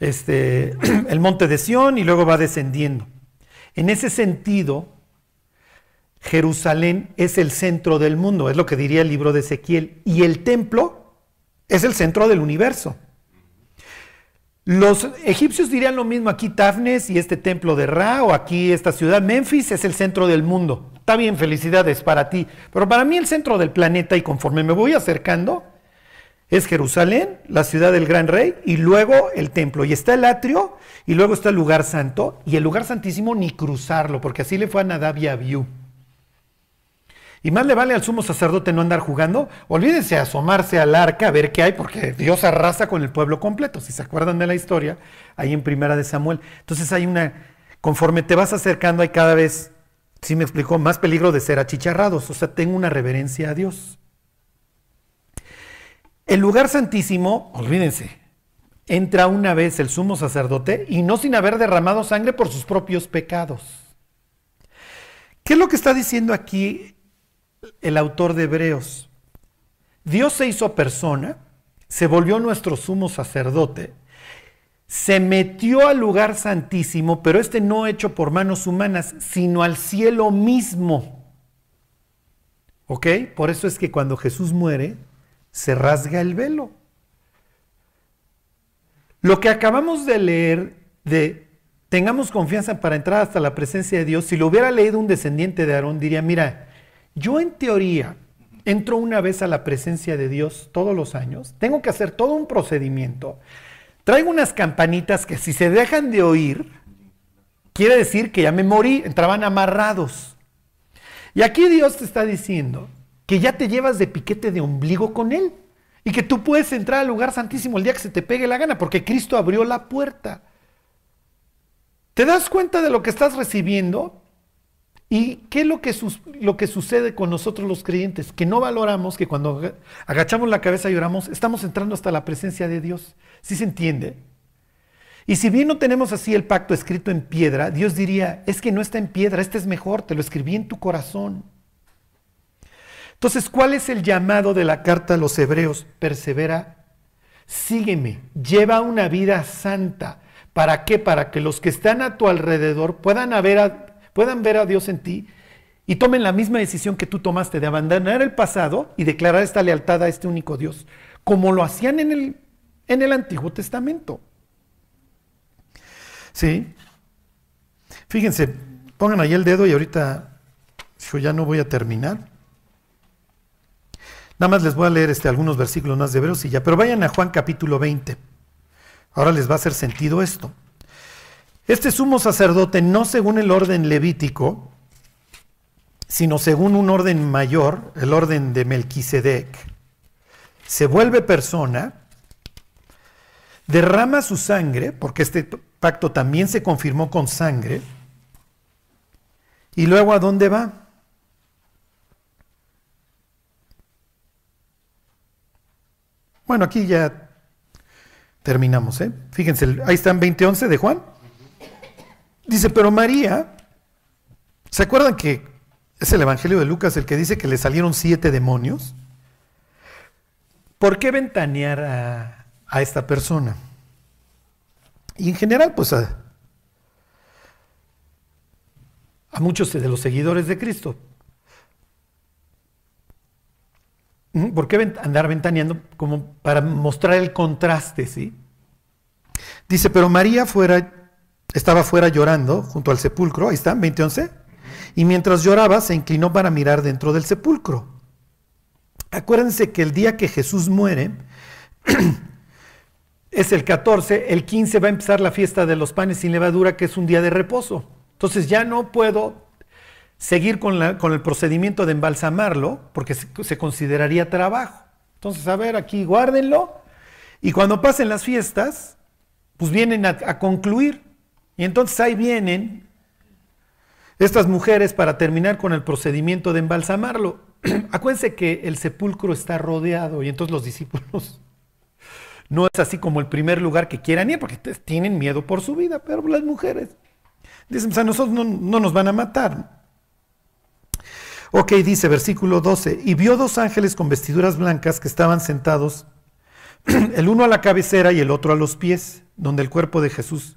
Speaker 1: Este, el monte de Sión y luego va descendiendo. En ese sentido, Jerusalén es el centro del mundo, es lo que diría el libro de Ezequiel, y el templo es el centro del universo. Los egipcios dirían lo mismo, aquí Tafnes y este templo de Ra, o aquí esta ciudad, Memphis, es el centro del mundo. Está bien, felicidades para ti, pero para mí el centro del planeta, y conforme me voy acercando, es Jerusalén, la ciudad del gran rey, y luego el templo. Y está el atrio, y luego está el lugar santo, y el lugar santísimo ni cruzarlo, porque así le fue a Nadab y Abiú. Y más le vale al sumo sacerdote no andar jugando. Olvídense asomarse al arca a ver qué hay, porque Dios arrasa con el pueblo completo. Si se acuerdan de la historia, ahí en Primera de Samuel. Entonces hay una, conforme te vas acercando, hay cada vez, sí me explicó, más peligro de ser achicharrados. O sea, tengo una reverencia a Dios. El lugar santísimo, olvídense, entra una vez el sumo sacerdote y no sin haber derramado sangre por sus propios pecados. ¿Qué es lo que está diciendo aquí el autor de Hebreos. Dios se hizo persona, se volvió nuestro sumo sacerdote, se metió al lugar santísimo, pero este no hecho por manos humanas, sino al cielo mismo. ¿Ok? Por eso es que cuando Jesús muere, se rasga el velo. Lo que acabamos de leer de tengamos confianza para entrar hasta la presencia de Dios, si lo hubiera leído un descendiente de Aarón, diría, mira, yo en teoría entro una vez a la presencia de Dios todos los años, tengo que hacer todo un procedimiento, traigo unas campanitas que si se dejan de oír, quiere decir que ya me morí, entraban amarrados. Y aquí Dios te está diciendo que ya te llevas de piquete de ombligo con Él y que tú puedes entrar al lugar santísimo el día que se te pegue la gana, porque Cristo abrió la puerta. ¿Te das cuenta de lo que estás recibiendo? ¿Y qué es lo que, sucede con nosotros los creyentes? Que no valoramos que cuando agachamos la cabeza y oramos, estamos entrando hasta la presencia de Dios. ¿Sí se entiende? Y si bien no tenemos así el pacto escrito en piedra, Dios diría, es que no está en piedra, este es mejor, te lo escribí en tu corazón. Entonces, ¿cuál es el llamado de la carta a los hebreos? Persevera, sígueme, lleva una vida santa. ¿Para qué? Para que los que están a tu alrededor puedan haber puedan ver a Dios en ti y tomen la misma decisión que tú tomaste de abandonar el pasado y declarar esta lealtad a este único Dios, como lo hacían en el, en el Antiguo Testamento. ¿Sí? Fíjense, pongan ahí el dedo y ahorita yo ya no voy a terminar. Nada más les voy a leer este, algunos versículos más de Hebreos y ya, pero vayan a Juan capítulo 20. Ahora les va a hacer sentido esto. Este sumo sacerdote, no según el orden levítico, sino según un orden mayor, el orden de Melquisedec, se vuelve persona, derrama su sangre, porque este pacto también se confirmó con sangre, y luego a dónde va? Bueno, aquí ya terminamos, ¿eh? Fíjense, ahí están 20.11 de Juan. Dice, pero María, ¿se acuerdan que es el Evangelio de Lucas el que dice que le salieron siete demonios? ¿Por qué ventanear a, a esta persona? Y en general, pues a, a muchos de los seguidores de Cristo. ¿Por qué andar ventaneando? Como para mostrar el contraste, ¿sí? Dice, pero María fuera, estaba fuera llorando junto al sepulcro, ahí está, 2011, y mientras lloraba se inclinó para mirar dentro del sepulcro. Acuérdense que el día que Jesús muere es el 14, el 15 va a empezar la fiesta de los panes sin levadura, que es un día de reposo. Entonces ya no puedo seguir con, el procedimiento de embalsamarlo, porque se, consideraría trabajo. Entonces, a ver, aquí guárdenlo, y cuando pasen las fiestas, pues vienen a, concluir. Y entonces ahí vienen estas mujeres para terminar con el procedimiento de embalsamarlo. Acuérdense que el sepulcro está rodeado y entonces los discípulos no es así como el primer lugar que quieran ir porque tienen miedo por su vida, pero las mujeres dicen, pues a nosotros no, no nos van a matar. Ok, dice versículo 12, y vio dos ángeles con vestiduras blancas que estaban sentados, el uno a la cabecera y el otro a los pies, donde el cuerpo de Jesús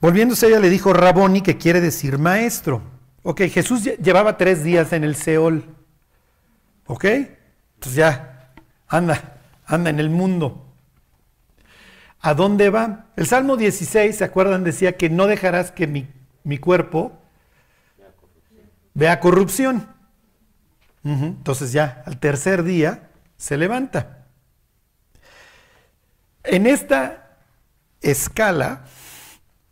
Speaker 1: Volviéndose ella le dijo, Raboni, que quiere decir maestro. Ok, Jesús llevaba tres días en el Seol. Ok, entonces ya, anda, anda en el mundo. ¿A dónde va? El Salmo 16, ¿se acuerdan? Decía que no dejarás que mi mi cuerpo vea corrupción. Entonces ya al tercer día se levanta. En esta escala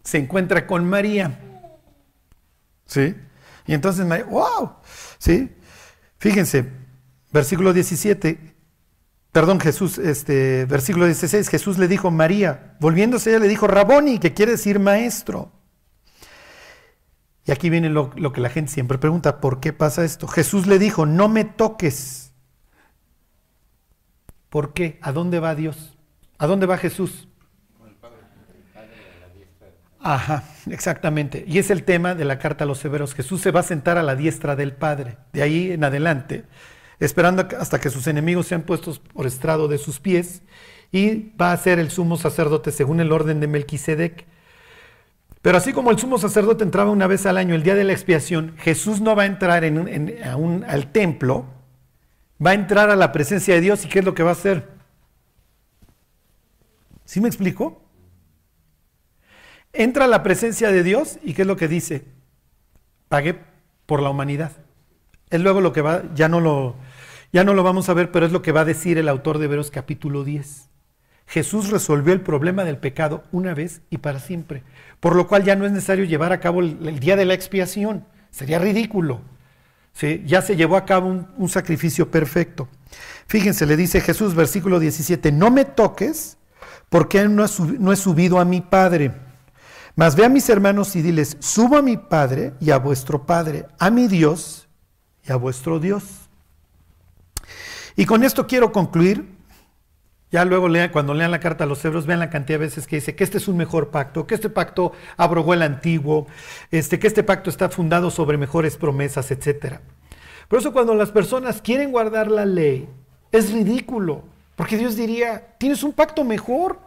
Speaker 1: se encuentra con María. ¿Sí? Y entonces María, wow, ¿sí? Fíjense, versículo 17, perdón, Jesús, este, versículo 16, Jesús le dijo, María, volviéndose ella le dijo, Raboni, que quiere decir maestro. Y aquí viene lo, que la gente siempre pregunta, ¿por qué pasa esto? Jesús le dijo, no me toques. ¿Por qué? ¿A dónde va Dios? ¿A dónde va Jesús? Ajá, exactamente. Y es el tema de la carta a los severos. Jesús se va a sentar a la diestra del Padre, de ahí en adelante, esperando hasta que sus enemigos sean puestos por estrado de sus pies, y va a ser el sumo sacerdote según el orden de Melquisedec pero así como el sumo sacerdote entraba una vez al año, el día de la expiación, Jesús no va a entrar en, al templo, va a entrar a la presencia de Dios y ¿qué es lo que va a hacer? ¿Sí me explico? Entra a la presencia de Dios y ¿qué es lo que dice? Pagué por la humanidad. Es luego lo que va, ya no lo, ya no lo vamos a ver, pero es lo que va a decir el autor de Hebreos capítulo 10. Jesús resolvió el problema del pecado una vez y para siempre por lo cual ya no es necesario llevar a cabo el, día de la expiación. Sería ridículo. Ya se llevó a cabo un, sacrificio perfecto. Fíjense, le dice Jesús, versículo 17, no me toques porque no he subido a mi Padre. Mas ve a mis hermanos y diles, subo a mi Padre y a vuestro Padre, a mi Dios y a vuestro Dios. Y con esto quiero concluir ya luego lean, cuando lean la carta a los hebreos, vean la cantidad de veces que dice que este es un mejor pacto, que este pacto abrogó el antiguo, este, que este pacto está fundado sobre mejores promesas, etc. Por eso cuando las personas quieren guardar la ley, es ridículo, porque Dios diría, tienes un pacto mejor,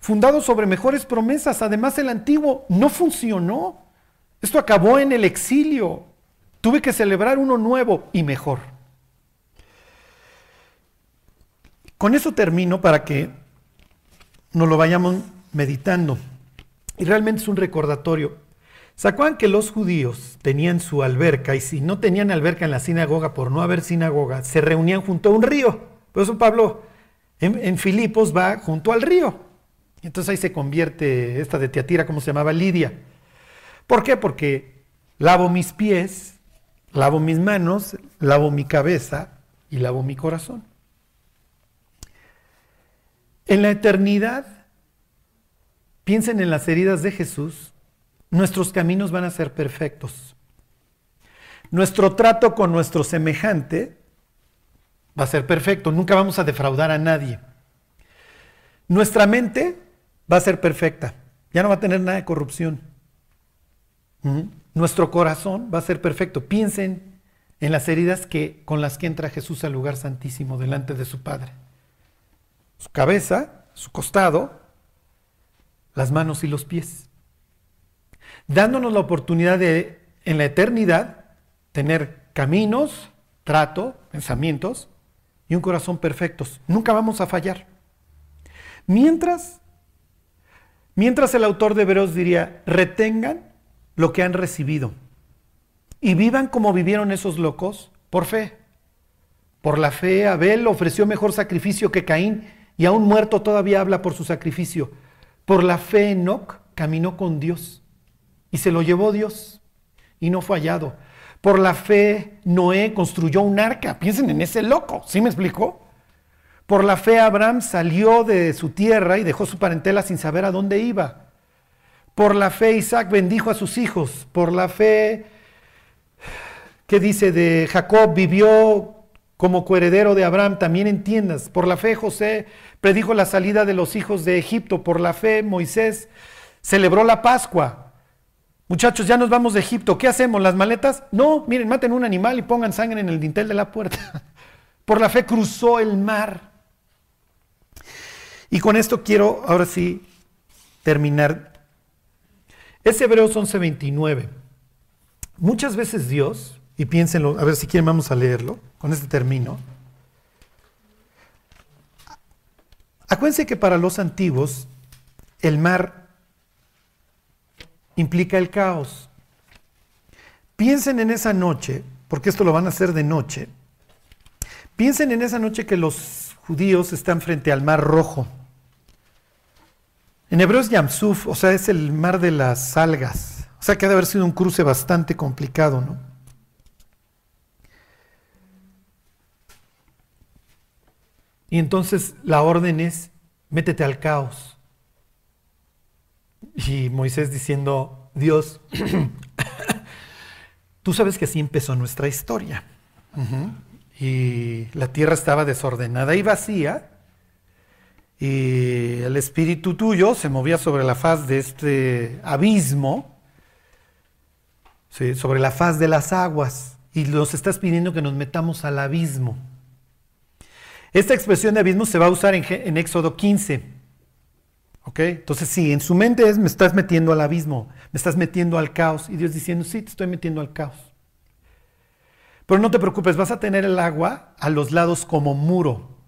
Speaker 1: fundado sobre mejores promesas, además el antiguo no funcionó. Esto acabó en el exilio. Tuve que celebrar uno nuevo y mejor. Con eso termino para que nos lo vayamos meditando. Y realmente es un recordatorio. ¿Se que los judíos tenían su alberca y si no tenían alberca en la sinagoga por no haber sinagoga, se reunían junto a un río? Por eso Pablo en, en Filipos va junto al río. Entonces ahí se convierte esta de Teatira, como se llamaba Lidia. ¿Por qué? Porque lavo mis pies, lavo mis manos, lavo mi cabeza y lavo mi corazón. En la eternidad, piensen en las heridas de Jesús, nuestros caminos van a ser perfectos. Nuestro trato con nuestro semejante va a ser perfecto, nunca vamos a defraudar a nadie. Nuestra mente va a ser perfecta, ya no va a tener nada de corrupción. Nuestro corazón va a ser perfecto. Piensen en las heridas que, con las que entra Jesús al lugar santísimo delante de su Padre. Su cabeza, su costado, las manos y los pies. Dándonos la oportunidad de, en la eternidad, tener caminos, trato, pensamientos y un corazón perfectos. Nunca vamos a fallar. Mientras, mientras el autor de Hebreos diría, retengan lo que han recibido. Y vivan como vivieron esos locos, por fe. Por la fe, Abel ofreció mejor sacrificio que Caín y aún muerto todavía habla por su sacrificio. Por la fe, Enoch caminó con Dios y se lo llevó Dios y no fue hallado. Por la fe, Noé construyó un arca. Piensen en ese loco, ¿sí me explicó? Por la fe, Abraham salió de su tierra y dejó su parentela sin saber a dónde iba. Por la fe Isaac bendijo a sus hijos. Por la fe, ¿qué dice de Jacob? Vivió como coheredero de Abraham, también entiendas. Por la fe José predijo la salida de los hijos de Egipto. Por la fe Moisés celebró la Pascua. Muchachos, ya nos vamos de Egipto. ¿Qué hacemos? ¿Las maletas? No, miren, maten un animal y pongan sangre en el dintel de la puerta. Por la fe cruzó el mar. Y con esto quiero ahora sí terminar es Hebreos 11:29. Muchas veces Dios, y piénsenlo, a ver si quieren vamos a leerlo, con este término. Acuérdense que para los antiguos el mar implica el caos. Piensen en esa noche, porque esto lo van a hacer de noche. Piensen en esa noche que los judíos están frente al mar rojo. En hebreo es Yamsuf, o sea, es el mar de las algas. O sea, que ha de haber sido un cruce bastante complicado, ¿no? Y entonces la orden es, métete al caos. Y Moisés diciendo, Dios, tú sabes que así empezó nuestra historia. Y la tierra estaba desordenada y vacía y el espíritu tuyo se movía sobre la faz de este abismo, sobre la faz de las aguas, y nos estás pidiendo que nos metamos al abismo. Esta expresión de abismo se va a usar en, Éxodo 15. ¿Ok? Entonces, sí, en su mente es, me estás metiendo al abismo, me estás metiendo al caos, y Dios diciendo, sí, te estoy metiendo al caos. Pero no te preocupes, vas a tener el agua a los lados como muro.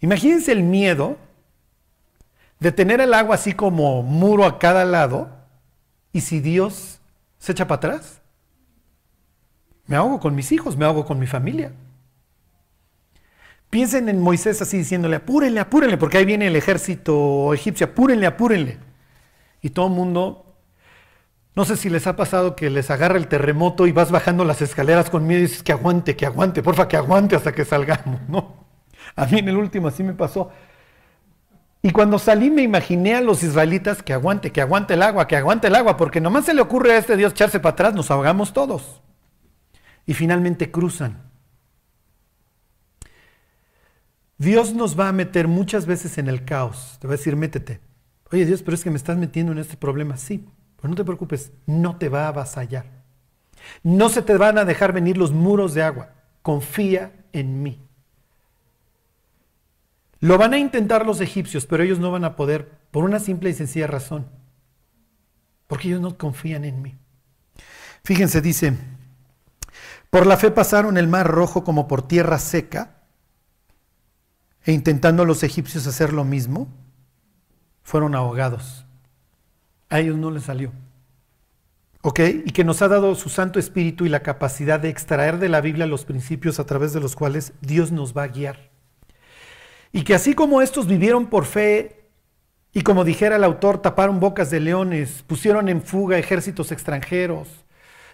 Speaker 1: Imagínense el miedo de tener el agua así como muro a cada lado y si Dios se echa para atrás. Me ahogo con mis hijos, me ahogo con mi familia. Piensen en Moisés así diciéndole, apúrenle, apúrenle, porque ahí viene el ejército egipcio, apúrenle, apúrenle. Y todo el mundo, no sé si les ha pasado que les agarra el terremoto y vas bajando las escaleras con miedo y dices que aguante, que aguante, porfa, que aguante hasta que salgamos, ¿no? A mí en el último así me pasó. Y cuando salí me imaginé a los israelitas que aguante, que aguante el agua, que aguante el agua, porque nomás se le ocurre a este Dios echarse para atrás, nos ahogamos todos. Y finalmente cruzan. Dios nos va a meter muchas veces en el caos. Te va a decir, métete. Oye Dios, pero es que me estás metiendo en este problema. Sí, pero no te preocupes, no te va a avasallar. No se te van a dejar venir los muros de agua. Confía en mí. Lo van a intentar los egipcios, pero ellos no van a poder por una simple y sencilla razón. Porque ellos no confían en mí. Fíjense, dice, por la fe pasaron el mar rojo como por tierra seca, e intentando los egipcios hacer lo mismo, fueron ahogados. A ellos no les salió. ¿Ok? Y que nos ha dado su Santo Espíritu y la capacidad de extraer de la Biblia los principios a través de los cuales Dios nos va a guiar. Y que así como estos vivieron por fe y como dijera el autor, taparon bocas de leones, pusieron en fuga ejércitos extranjeros,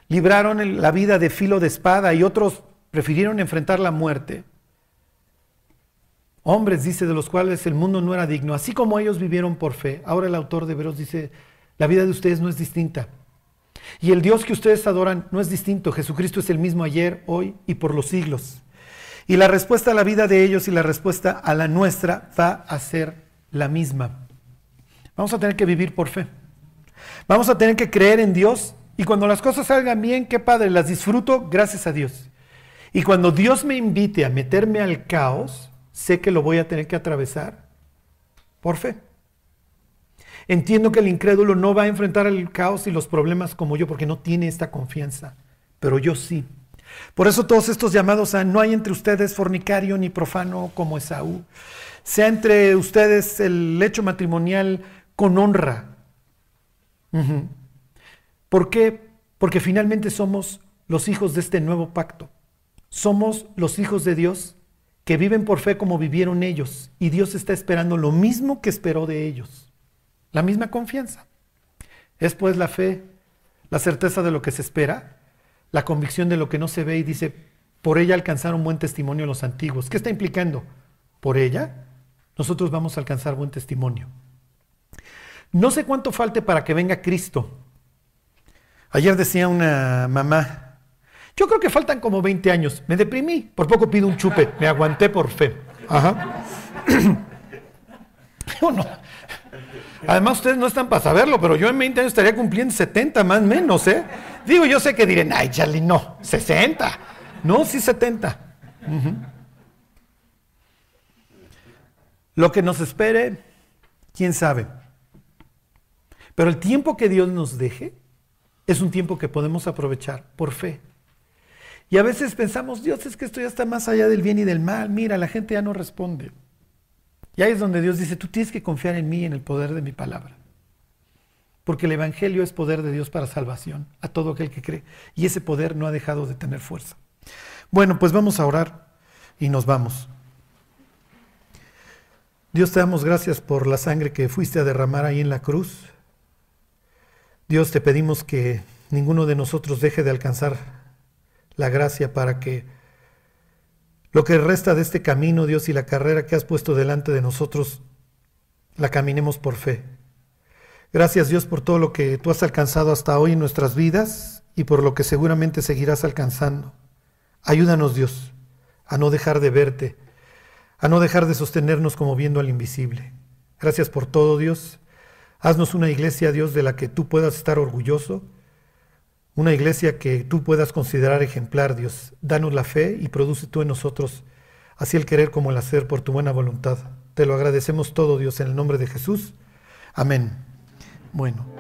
Speaker 1: libraron la vida de filo de espada y otros prefirieron enfrentar la muerte. Hombres, dice, de los cuales el mundo no era digno, así como ellos vivieron por fe. Ahora el autor de Veros dice, la vida de ustedes no es distinta. Y el Dios que ustedes adoran no es distinto. Jesucristo es el mismo ayer, hoy y por los siglos. Y la respuesta a la vida de ellos y la respuesta a la nuestra va a ser la misma. Vamos a tener que vivir por fe. Vamos a tener que creer en Dios y cuando las cosas salgan bien, qué padre, las disfruto gracias a Dios. Y cuando Dios me invite a meterme al caos, sé que lo voy a tener que atravesar por fe. Entiendo que el incrédulo no va a enfrentar el caos y los problemas como yo porque no tiene esta confianza, pero yo sí. Por eso todos estos llamados a no hay entre ustedes fornicario ni profano como Esaú. Sea entre ustedes el hecho matrimonial con honra. ¿Por qué? Porque finalmente somos los hijos de este nuevo pacto. Somos los hijos de Dios que viven por fe como vivieron ellos. Y Dios está esperando lo mismo que esperó de ellos. La misma confianza. Es pues la fe, la certeza de lo que se espera, la convicción de lo que no se ve y dice, por ella alcanzaron buen testimonio los antiguos. ¿Qué está implicando? Por ella nosotros vamos a alcanzar buen testimonio. No sé cuánto falte para que venga Cristo. Ayer decía una mamá, yo creo que faltan como 20 años. Me deprimí, por poco pido un chupe, me aguanté por fe. Ajá. no. Además, ustedes no están para saberlo, pero yo en 20 años estaría cumpliendo 70 más o menos, ¿eh? Digo, yo sé que dirán, ay, Charlie, no, 60. No, sí 70. Lo que nos espere, quién sabe. Pero el tiempo que Dios nos deje es un tiempo que podemos aprovechar por fe. Y a veces pensamos, Dios, es que esto ya está más allá del bien y del mal. Mira, la gente ya no responde. Y ahí es donde Dios dice, tú tienes que confiar en mí en el poder de mi palabra. Porque el Evangelio es poder de Dios para salvación a todo aquel que cree. Y ese poder no ha dejado de tener fuerza. Bueno, pues vamos a orar y nos vamos. Dios te damos gracias por la sangre que fuiste a derramar ahí en la cruz Dios te pedimos que ninguno de nosotros deje de alcanzar la gracia para que lo que resta de este camino, Dios, y la carrera que has puesto delante de nosotros, la caminemos por fe. Gracias Dios por todo lo que tú has alcanzado hasta hoy en nuestras vidas y por lo que seguramente seguirás alcanzando. Ayúdanos Dios a no dejar de verte, a no dejar de sostenernos como viendo al invisible. Gracias por todo Dios Haznos una iglesia, Dios, de la que tú puedas estar orgulloso, una iglesia que tú puedas considerar ejemplar, Dios. Danos la fe y produce tú en nosotros así el querer como el hacer por tu buena voluntad. Te lo agradecemos todo, Dios, en el nombre de Jesús. Amén. Bueno.